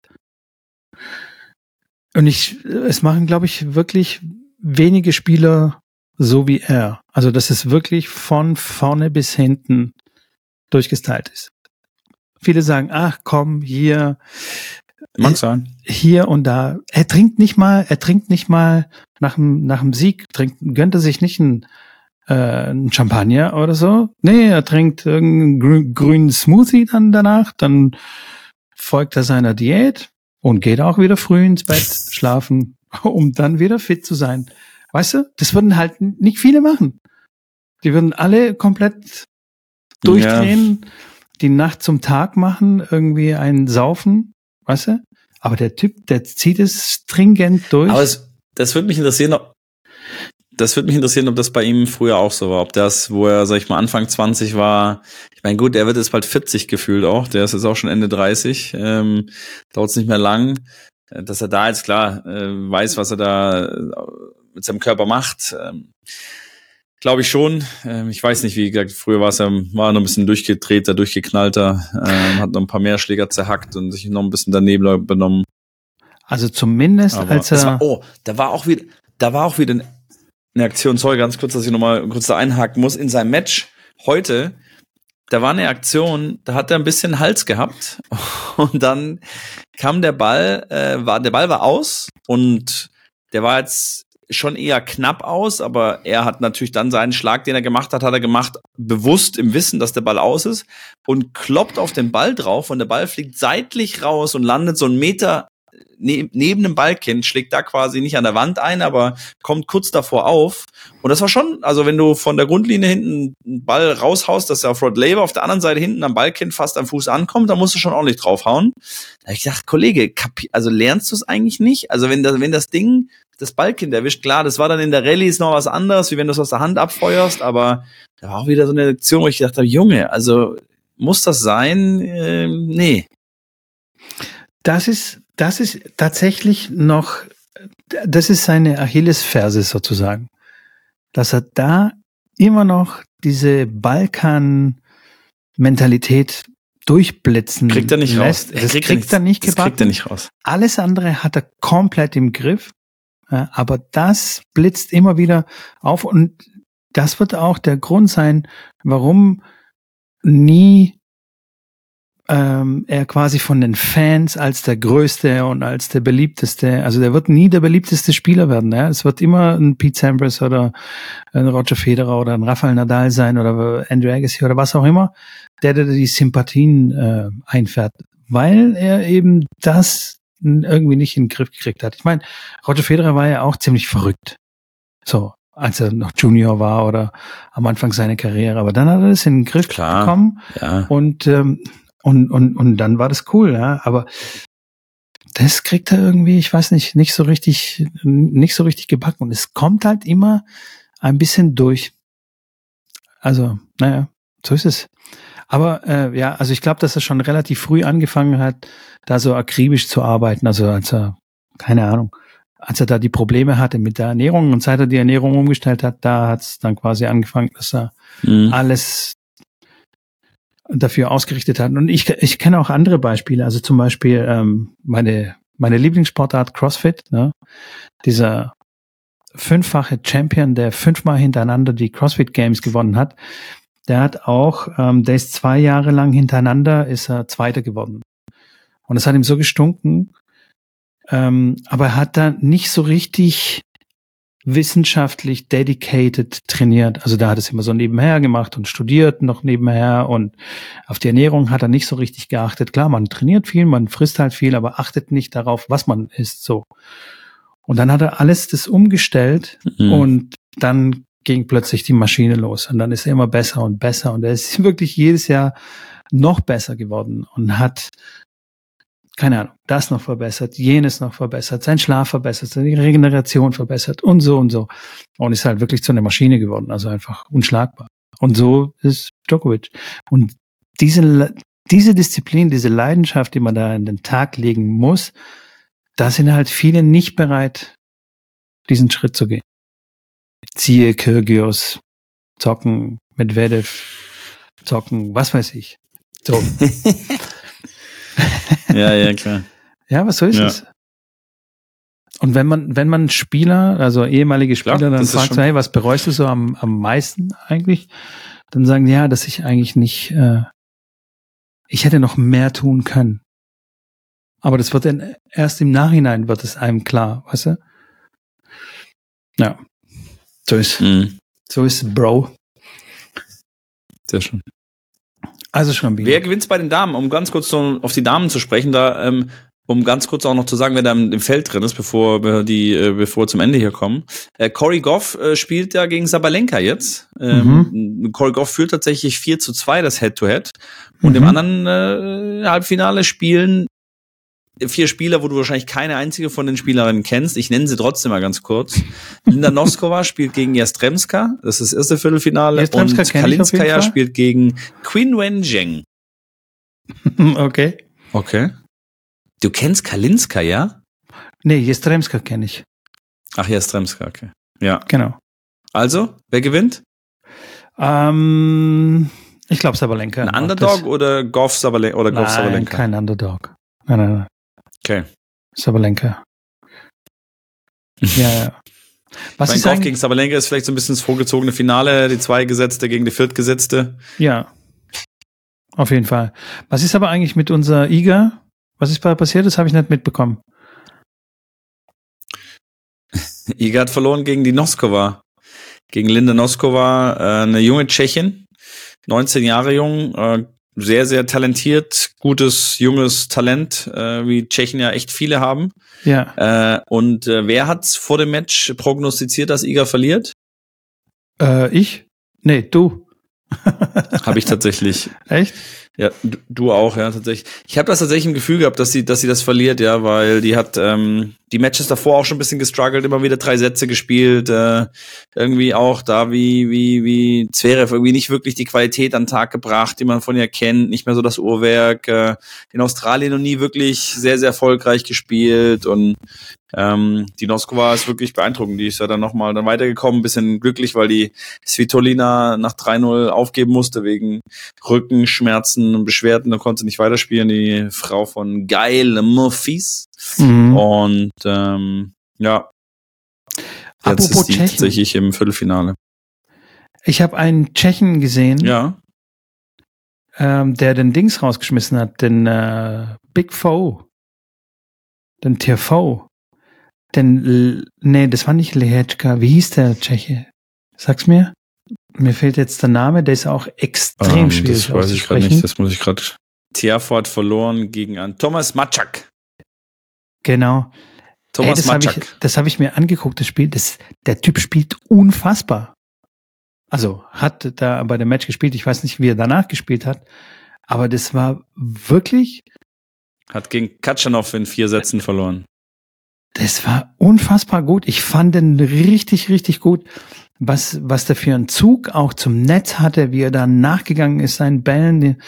Und ich, es machen, glaube ich, wirklich wenige Spieler so wie er. Also, dass es wirklich von vorne bis hinten durchgestylt ist. Viele sagen, ach komm, hier, Mag sein. hier und da. Er trinkt nicht mal, er trinkt nicht mal nach dem, nach dem Sieg, trinkt, gönnt er sich nicht einen, äh, einen Champagner oder so. Nee, er trinkt irgendeinen grü grünen Smoothie dann danach, dann folgt er seiner Diät und geht auch wieder früh ins Bett schlafen, um dann wieder fit zu sein. Weißt du, das würden halt nicht viele machen. Die würden alle komplett durchdrehen, die Nacht zum Tag machen, irgendwie einen saufen, weißt du? Aber der Typ, der zieht es stringent durch. Aber es, das würde mich interessieren, ob, das würde mich interessieren, ob das bei ihm früher auch so war. Ob das, wo er, sag ich mal, Anfang 20 war, ich meine, gut, er wird jetzt bald 40 gefühlt auch, der ist jetzt auch schon Ende 30, ähm, dauert es nicht mehr lang, dass er da jetzt klar äh, weiß, was er da äh, mit seinem Körper macht. Ähm, Glaube ich schon. Ähm, ich weiß nicht, wie gesagt, früher war es ja, war noch ein bisschen durchgedrehter, durchgeknallter, ähm, hat noch ein paar mehr Schläger zerhackt und sich noch ein bisschen daneben benommen. also zumindest Aber als er, war, oh, da war auch wieder, da war auch wieder eine Aktion, sorry, ganz kurz, dass ich nochmal kurz da einhaken muss, in seinem Match heute, da war eine Aktion, da hat er ein bisschen Hals gehabt und dann kam der Ball, äh, war, der Ball war aus und der war jetzt schon eher knapp aus, aber er hat natürlich dann seinen Schlag, den er gemacht hat, hat er gemacht, bewusst im Wissen, dass der Ball aus ist und kloppt auf den Ball drauf und der Ball fliegt seitlich raus und landet so einen Meter ne neben dem Ballkind, schlägt da quasi nicht an der Wand ein, aber kommt kurz davor auf. Und das war schon, also wenn du von der Grundlinie hinten einen Ball raushaust, dass er auf Rod Laver auf der anderen Seite hinten am Ballkind fast am Fuß ankommt, dann musst du schon ordentlich draufhauen. Da hab ich gedacht, Kollege, also lernst du es eigentlich nicht? Also wenn das, wenn das Ding das Ballkind erwischt, klar, das war dann in der Rallye ist noch was anderes, wie wenn du es aus der Hand abfeuerst, aber da war auch wieder so eine Lektion, wo ich gedacht habe, Junge, also muss das sein? Ähm, nee. das ist, das ist tatsächlich noch, das ist seine Achillesferse sozusagen. Dass er da immer noch diese Balkan-Mentalität durchblitzen Kriegt er nicht lässt. raus. Das kriegt kriegt, er nicht Das kriegt er nicht raus. Alles andere hat er komplett im Griff. Aber das blitzt immer wieder auf und das wird auch der Grund sein, warum nie ähm, er quasi von den Fans als der größte und als der beliebteste, also der wird nie der beliebteste Spieler werden. Ja? Es wird immer ein Pete Sampras oder ein Roger Federer oder ein Rafael Nadal sein oder Andrew Agassi oder was auch immer, der, der die Sympathien äh, einfährt, weil er eben das irgendwie nicht in den Griff gekriegt hat. Ich meine, Roger Federer war ja auch ziemlich verrückt. So, als er noch Junior war oder am Anfang seiner Karriere. Aber dann hat er das in den Griff Klar. bekommen Ja. und, ähm, und, und, und dann war das cool, ja. Aber das kriegt er irgendwie, ich weiß nicht, nicht so richtig, nicht so richtig gebacken. Und es kommt halt immer ein bisschen durch. Also, naja, so ist es. Aber äh, ja, also ich glaube, dass er schon relativ früh angefangen hat, da so akribisch zu arbeiten. Also als er, keine Ahnung, als er da die Probleme hatte mit der Ernährung und seit er die Ernährung umgestellt hat, da hat es dann quasi angefangen, dass er Mhm. alles dafür ausgerichtet hat. Und ich, ich kenne auch andere Beispiele. Also zum Beispiel ähm, meine, meine Lieblingssportart CrossFit. Ne? Dieser fünffache Champion, der fünfmal hintereinander die CrossFit Games gewonnen hat, der hat auch, ähm, der ist zwei Jahre lang hintereinander, ist er Zweiter geworden. Und es hat ihm so gestunken, ähm, aber er hat da nicht so richtig wissenschaftlich dedicated trainiert. Also da hat es immer so nebenher gemacht und studiert noch nebenher und auf die Ernährung hat er nicht so richtig geachtet. Klar, man trainiert viel, man frisst halt viel, aber achtet nicht darauf, was man isst, so. Und dann hat er alles das umgestellt Mhm. und dann ging plötzlich die Maschine los und dann ist er immer besser und besser und er ist wirklich jedes Jahr noch besser geworden und hat keine Ahnung, das noch verbessert, jenes noch verbessert, sein Schlaf verbessert, seine Regeneration verbessert und so und so. Und ist halt wirklich zu einer Maschine geworden, also einfach unschlagbar. Und so ist Djokovic. Und diese, diese Disziplin, diese Leidenschaft, die man da in den Tag legen muss, da sind halt viele nicht bereit, diesen Schritt zu gehen. Ziehe Kyrgios, zocken, Medvedev, zocken, was weiß ich. So. ja, ja, klar. Ja, was so ist ja. es. Und wenn man, wenn man Spieler, also ehemalige Spieler, Klar, dann fragt, so, hey, was bereust du so am, am meisten eigentlich? Dann sagen die, ja, dass ich eigentlich nicht, äh, ich hätte noch mehr tun können. Aber das wird dann erst im Nachhinein wird es einem klar, weißt du? Ja. So ist, mhm. so ist Bro. Sehr schön. Also schon. Wer gewinnt bei den Damen? Um ganz kurz so auf die Damen zu sprechen, da, ähm, um ganz kurz auch noch zu sagen, wer da im, Feld drin ist, bevor wir die, äh, bevor wir zum Ende hier kommen. Äh, Corey Goff äh, spielt ja gegen Sabalenka jetzt. Ähm, mhm. Corey Goff führt tatsächlich 4 zu 2 das Head-to-Head. -Head. Und mhm. im anderen äh, Halbfinale spielen vier Spieler, wo du wahrscheinlich keine einzige von den Spielerinnen kennst. Ich nenne sie trotzdem mal ganz kurz. Linda Noskova spielt gegen Jastremska, das ist das erste Viertelfinale. Jastremska und Kalinskaya spielt gegen Queen Wenjing. okay. Okay. Du kennst Kalinskaya? Nee, Jastremska kenne ich. Ach, Jastremska, okay. Ja. Genau. Also, wer gewinnt? Ähm, ich glaube Sabalenka. Ein Underdog oder Goff Sabalenka? Oder Goff nein, Sabalenka? kein Underdog. Nein, nein, nein. Okay. Sabalenka. ja, ja. Was mein Kauf gegen Sabalenka ist vielleicht so ein bisschen das vorgezogene Finale, die zwei Gesetzte gegen die Viertgesetzte. Ja. Auf jeden Fall. Was ist aber eigentlich mit unserer Iga? Was ist passiert? Das habe ich nicht mitbekommen. Iga hat verloren gegen die Noskova. Gegen Linda Noskova, äh, eine junge Tschechin, 19 Jahre jung, äh, sehr, sehr talentiert, gutes, junges Talent, äh, wie Tschechen ja echt viele haben. Ja. Äh, und äh, wer hat vor dem Match prognostiziert, dass Iga verliert? Äh, ich? Nee, du. Habe ich tatsächlich. Echt? Ja, du, du auch, ja, tatsächlich. Ich habe das tatsächlich im Gefühl gehabt, dass sie, dass sie das verliert, ja, weil die hat ähm, die Matches davor auch schon ein bisschen gestruggelt, immer wieder drei Sätze gespielt, äh, irgendwie auch da wie wie wie Zverev irgendwie nicht wirklich die Qualität an den Tag gebracht, die man von ihr kennt, nicht mehr so das Uhrwerk. Äh, in Australien noch nie wirklich sehr sehr erfolgreich gespielt und ähm, die Noskova ist wirklich beeindruckend. Die ist ja dann nochmal dann weitergekommen, bisschen glücklich, weil die Svitolina nach 3-0 aufgeben musste wegen Rückenschmerzen und Beschwerden. Da konnte sie nicht weiterspielen. Die Frau von Geil Murphys. Mhm. Und ähm, ja, jetzt Apropos ist die Tschechen. tatsächlich im Viertelfinale. Ich habe einen Tschechen gesehen, ja. ähm, der den Dings rausgeschmissen hat, den äh, Big Foe, den TV. Denn, nee, das war nicht Lehečka. Wie hieß der Tscheche? Sag's mir. Mir fehlt jetzt der Name, der ist auch extrem um, ähm, schwierig Das weiß ich gerade nicht, das muss ich gerade. Tiafort verloren gegen an Thomas Matschak. Genau. Thomas Ey, das Matschak. Hab ich, das habe ich mir angeguckt, das Spiel. Das, der Typ spielt unfassbar. Also hat da bei dem Match gespielt. Ich weiß nicht, wie er danach gespielt hat. Aber das war wirklich. Hat gegen Katschanov in vier Sätzen verloren. Das war unfassbar gut. Ich fand den richtig, richtig gut. Was, was der für einen Zug auch zum Netz hatte, wie er da nachgegangen ist, seinen Bällen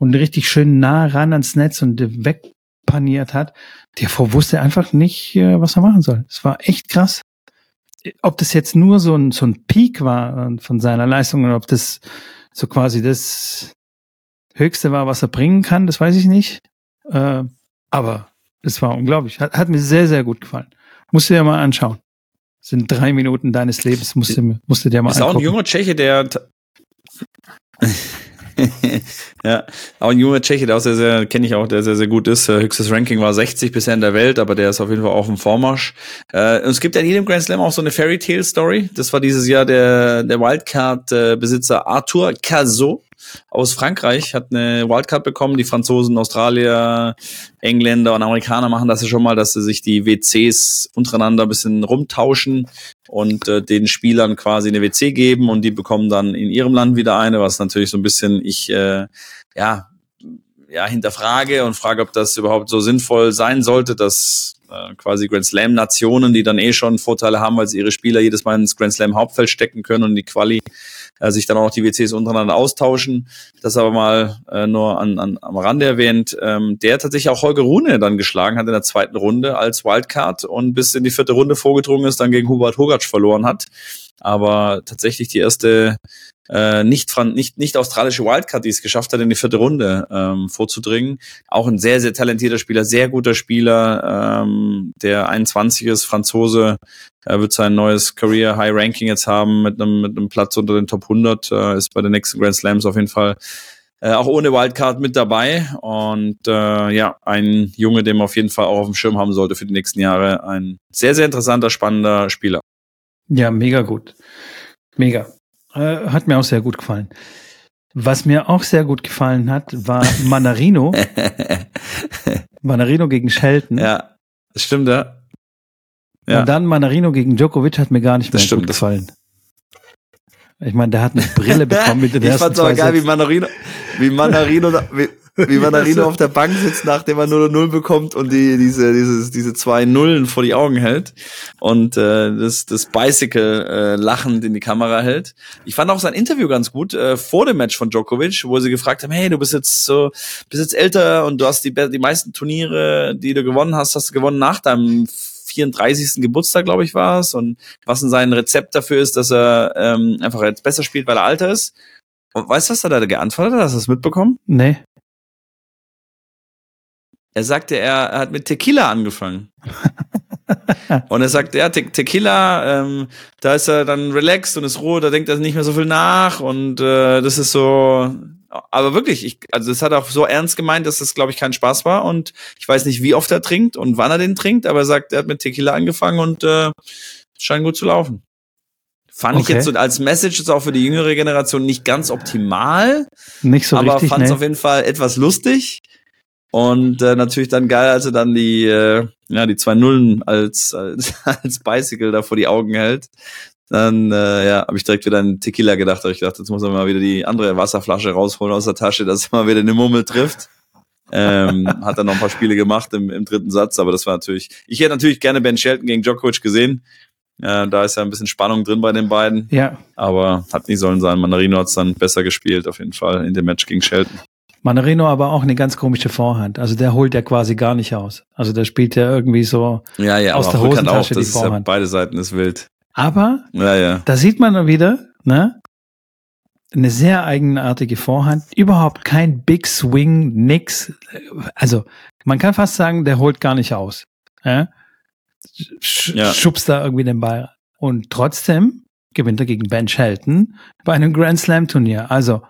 und richtig schön nah ran ans Netz und wegpaniert hat. Der wusste einfach nicht, äh, was er machen soll. Es war echt krass. Ob das jetzt nur so ein, so ein Peak war äh, von seiner Leistung oder ob das so quasi das Höchste war, was er bringen kann, das weiß ich nicht. Äh, aber es war unglaublich. Hat, hat mir sehr, sehr gut gefallen. Musst du dir mal anschauen. Das sind drei Minuten deines Lebens, musst du, musst du dir mal ist angucken. Ist auch ein junger Tscheche, der ja, auch ein junger Tscheche, der auch sehr, sehr, kenne ich auch, der sehr, sehr gut ist. Äh, höchstes Ranking war 60 bisher in der Welt, aber der ist auf jeden Fall auch im Vormarsch. Äh, und es gibt ja in jedem Grand Slam auch so eine Fairy Tale Story. Das war dieses Jahr der, der Wildcard-Besitzer Arthur Cazot aus Frankreich, hat eine Wildcard bekommen. Die Franzosen, Australier, Engländer und Amerikaner machen das ja schon mal, dass sie sich die WCs untereinander ein bisschen rumtauschen und äh, den Spielern quasi eine WC geben und die bekommen dann in ihrem Land wieder eine, was natürlich so ein bisschen ich äh, ja ja, hinterfrage und frage, ob das überhaupt so sinnvoll sein sollte, dass äh, quasi Grand Slam Nationen, die dann eh schon Vorteile haben, weil sie ihre Spieler jedes Mal ins Grand Slam Hauptfeld stecken können und die Quali äh, sich dann auch die WCs untereinander austauschen. Das aber mal äh, nur an, an, am Rande erwähnt. Ähm, der tatsächlich auch Holger Rune dann geschlagen hat in der zweiten Runde als Wildcard und bis in die vierte Runde vorgedrungen ist, dann gegen Hubert Hogatsch verloren hat. Aber tatsächlich die erste äh, nicht, nicht, nicht australische Wildcard, die es geschafft hat, in die vierte Runde ähm, vorzudringen. Auch ein sehr, sehr talentierter Spieler, sehr guter Spieler, ähm, der 21 ist, Franzose, er wird sein neues Career High Ranking jetzt haben mit einem, mit einem Platz unter den Top 100, äh, ist bei den nächsten Grand Slams auf jeden Fall äh, auch ohne Wildcard mit dabei und äh, ja, ein Junge, den man auf jeden Fall auch auf dem Schirm haben sollte für die nächsten Jahre. Ein sehr, sehr interessanter, spannender Spieler. Ja, mega gut. Mega. Äh, hat mir auch sehr gut gefallen. Was mir auch sehr gut gefallen hat, war Manarino. Manarino gegen Shelton. Ja, das stimmt, ja. ja. Und dann Manarino gegen Djokovic hat mir gar nicht mehr stimmt, gut gefallen. Ich meine, der hat eine Brille bekommen mit den Ich fand's auch geil, wie Manarino, wie Manarino, wie, wie Manarino auf der Bank sitzt, nachdem er 0-0 bekommt und die, diese, dieses, diese zwei Nullen vor die Augen hält und äh, das, das Bicycle äh, lachend in die Kamera hält. Ich fand auch sein Interview ganz gut äh, vor dem Match von Djokovic, wo sie gefragt haben, hey, du bist jetzt so, bist jetzt älter und du hast die, die meisten Turniere, die du gewonnen hast, hast du gewonnen nach deinem 34. Geburtstag, glaube ich, war es. Und was in sein Rezept dafür ist, dass er ähm, einfach jetzt besser spielt, weil er alter ist. Und weißt du, was er da geantwortet hat? Hast du das mitbekommen? Nee. Er sagte, er, er hat mit Tequila angefangen. und er sagt, ja, Te Tequila, ähm, da ist er dann relaxed und ist roh, da denkt er nicht mehr so viel nach und äh, das ist so, aber wirklich, ich, also das hat er auch so ernst gemeint, dass das, glaube ich, kein Spaß war und ich weiß nicht, wie oft er trinkt und wann er den trinkt, aber er sagt, er hat mit Tequila angefangen und äh, scheint gut zu laufen. Fand okay. ich jetzt so als Message jetzt auch für die jüngere Generation nicht ganz optimal. Nicht so aber richtig. Aber fand es nee. auf jeden Fall etwas lustig. Und äh, natürlich dann geil, als er dann die, äh, ja, die zwei Nullen als, als, als Bicycle da vor die Augen hält. Dann äh, ja, habe ich direkt wieder an Tequila gedacht. Ich dachte, jetzt muss er mal wieder die andere Wasserflasche rausholen aus der Tasche, dass er mal wieder eine Mummel trifft. ähm, hat dann noch ein paar Spiele gemacht im, im dritten Satz, aber das war natürlich. Ich hätte natürlich gerne Ben Shelton gegen Djokovic gesehen. Äh, da ist ja ein bisschen Spannung drin bei den beiden. Ja. Aber hat nicht sollen sein. Manarino hat es dann besser gespielt, auf jeden Fall, in dem Match gegen Shelton. Manarino aber auch eine ganz komische Vorhand. Also der holt ja quasi gar nicht aus. Also der spielt ja irgendwie so ja, ja, aus der Hosentasche auch, die Vorhand. Ja, beide Seiten ist wild. Aber ja, ja. da sieht man dann wieder, ne? Eine sehr eigenartige Vorhand, überhaupt kein Big Swing, nix. Also man kann fast sagen, der holt gar nicht aus. Ja? Sch. Schubst da irgendwie den Ball. Und trotzdem gewinnt er gegen Ben Shelton bei einem Grand Slam Turnier. Also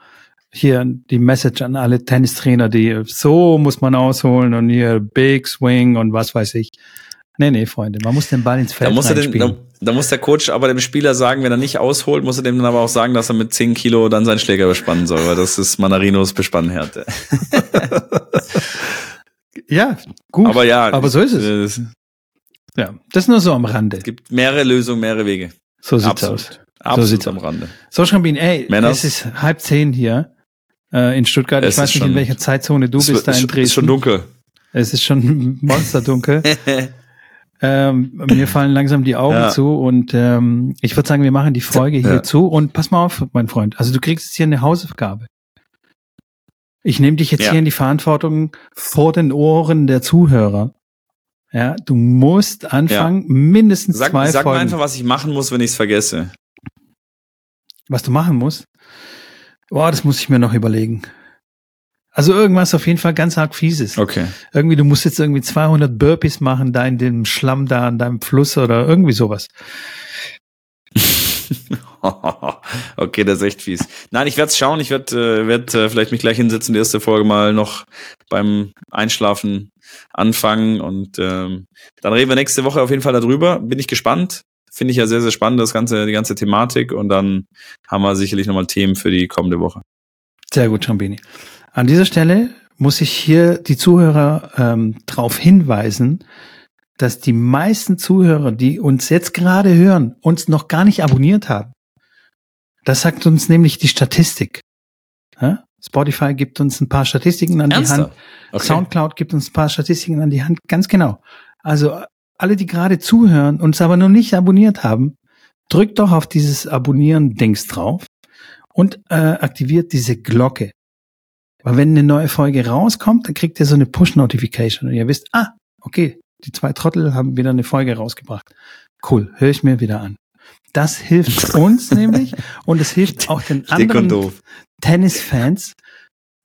hier die Message an alle Tennistrainer, die so muss man ausholen und hier Big Swing und was weiß ich. Nee, nee, Freunde, man muss den Ball ins Feld Da muss, den, reinspielen. da, da muss der Coach aber dem Spieler sagen, wenn er nicht ausholt, muss er dem dann aber auch sagen, dass er mit 10 Kilo dann seinen Schläger bespannen soll, weil das ist Manarinos Bespannhärte. Ja, gut. Aber ja, aber so ist es. Es Ja, das nur so am Rande. gibt mehrere Lösungen, mehrere Wege. So sieht's Absolut. aus. Absolut sieht's am Rande. So, Schrambin, ey, Männers. es ist halb zehn hier äh, in Stuttgart. Es ich weiß nicht, in schon- welcher Zeitzone du es bist da in Dresden. ist schon dunkel. Es ist schon monsterdunkel. ähm, mir fallen langsam die Augen Ja. zu und ähm, ich würde sagen, wir machen die Folge hier Ja. zu und pass mal auf, mein Freund. Also du kriegst jetzt hier eine Hausaufgabe. Ich nehme dich jetzt Ja. hier in die Verantwortung vor den Ohren der Zuhörer. Ja, du musst anfangen, mindestens Sag, zwei sag mir Folgen. einfach, was ich machen muss, wenn ich es vergesse. Was du machen musst? Boah, das muss ich mir noch überlegen. Also irgendwas auf jeden Fall ganz arg fieses. Okay. Irgendwie, du musst jetzt irgendwie 200 Burpees machen, da in dem Schlamm da an deinem Fluss oder irgendwie sowas. okay, das ist echt fies. Nein, ich werde es schauen. Ich werde äh, werd, äh, vielleicht mich gleich hinsetzen, die erste Folge mal noch beim Einschlafen anfangen. Und ähm, dann reden wir nächste Woche auf jeden Fall darüber. Bin ich gespannt. Finde ich ja sehr, sehr spannend, das ganze, die ganze Thematik. Und dann haben wir sicherlich nochmal Themen für die kommende Woche. Sehr gut, Ciambini. An dieser Stelle muss ich hier die Zuhörer ähm, darauf hinweisen, dass die meisten Zuhörer, die uns jetzt gerade hören, uns noch gar nicht abonniert haben. Das sagt uns nämlich die Statistik. Ja? Spotify gibt uns ein paar Statistiken an Ernsthaft? die Hand. Okay. Soundcloud gibt uns ein paar Statistiken an die Hand. Ganz genau. Also alle, die gerade zuhören, uns aber noch nicht abonniert haben, drückt doch auf dieses Abonnieren-Dings drauf und äh, aktiviert diese Glocke. Weil wenn eine neue Folge rauskommt, dann kriegt ihr so eine Push-Notification und ihr wisst, ah, okay, die zwei Trottel haben wieder eine Folge rausgebracht. Cool, höre ich mir wieder an. Das hilft uns nämlich und es hilft auch den und anderen. Tennisfans,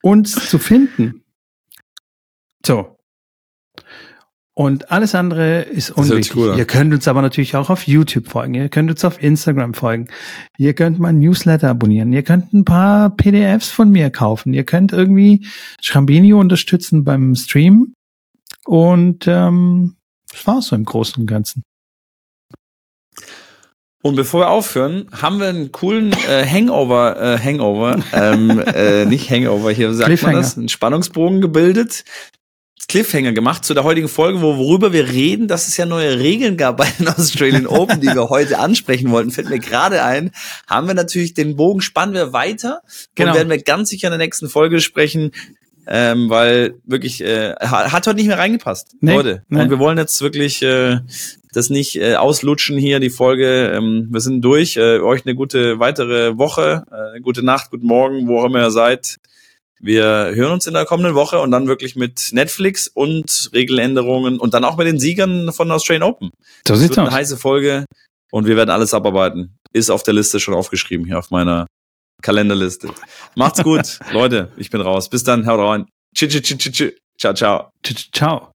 uns zu finden. So. Und alles andere ist unwichtig. cool ihr könnt uns aber natürlich auch auf YouTube folgen. Ihr könnt uns auf Instagram folgen. Ihr könnt mein Newsletter abonnieren. Ihr könnt ein paar PDFs von mir kaufen. Ihr könnt irgendwie Schrambini unterstützen beim Stream. Und ähm, das war's so im Großen und Ganzen. Und bevor wir aufhören, haben wir einen coolen äh, Hangover, äh, Hangover, ähm, äh, nicht Hangover, hier sagt man das, einen Spannungsbogen gebildet, Cliffhanger gemacht zu der heutigen Folge, wo, worüber wir reden, dass es ja neue Regeln gab bei den Australian Open, die wir heute ansprechen wollten, fällt mir gerade ein, haben wir natürlich den Bogen, spannen wir weiter Genau. und werden wir ganz sicher in der nächsten Folge sprechen, ähm, weil wirklich, äh, hat heute nicht mehr reingepasst, Nee, Leute. nee. Und wir wollen jetzt wirklich äh, das nicht äh, auslutschen hier, die Folge. Ähm, wir sind durch. Äh, euch eine gute weitere Woche, äh, gute Nacht, guten Morgen, wo auch immer ihr seid. Wir hören uns in der kommenden Woche und dann wirklich mit Netflix und Regeländerungen und dann auch mit den Siegern von Australian Open. So sieht's wird eine aus. heiße Folge und wir werden alles abarbeiten. Ist auf der Liste schon aufgeschrieben hier auf meiner Kalenderliste. Macht's gut, Leute. Ich bin raus. Bis dann. Haut rein. Tschüss, tschüss, tschüss, tschüss. Ciao, ciao. Ciao.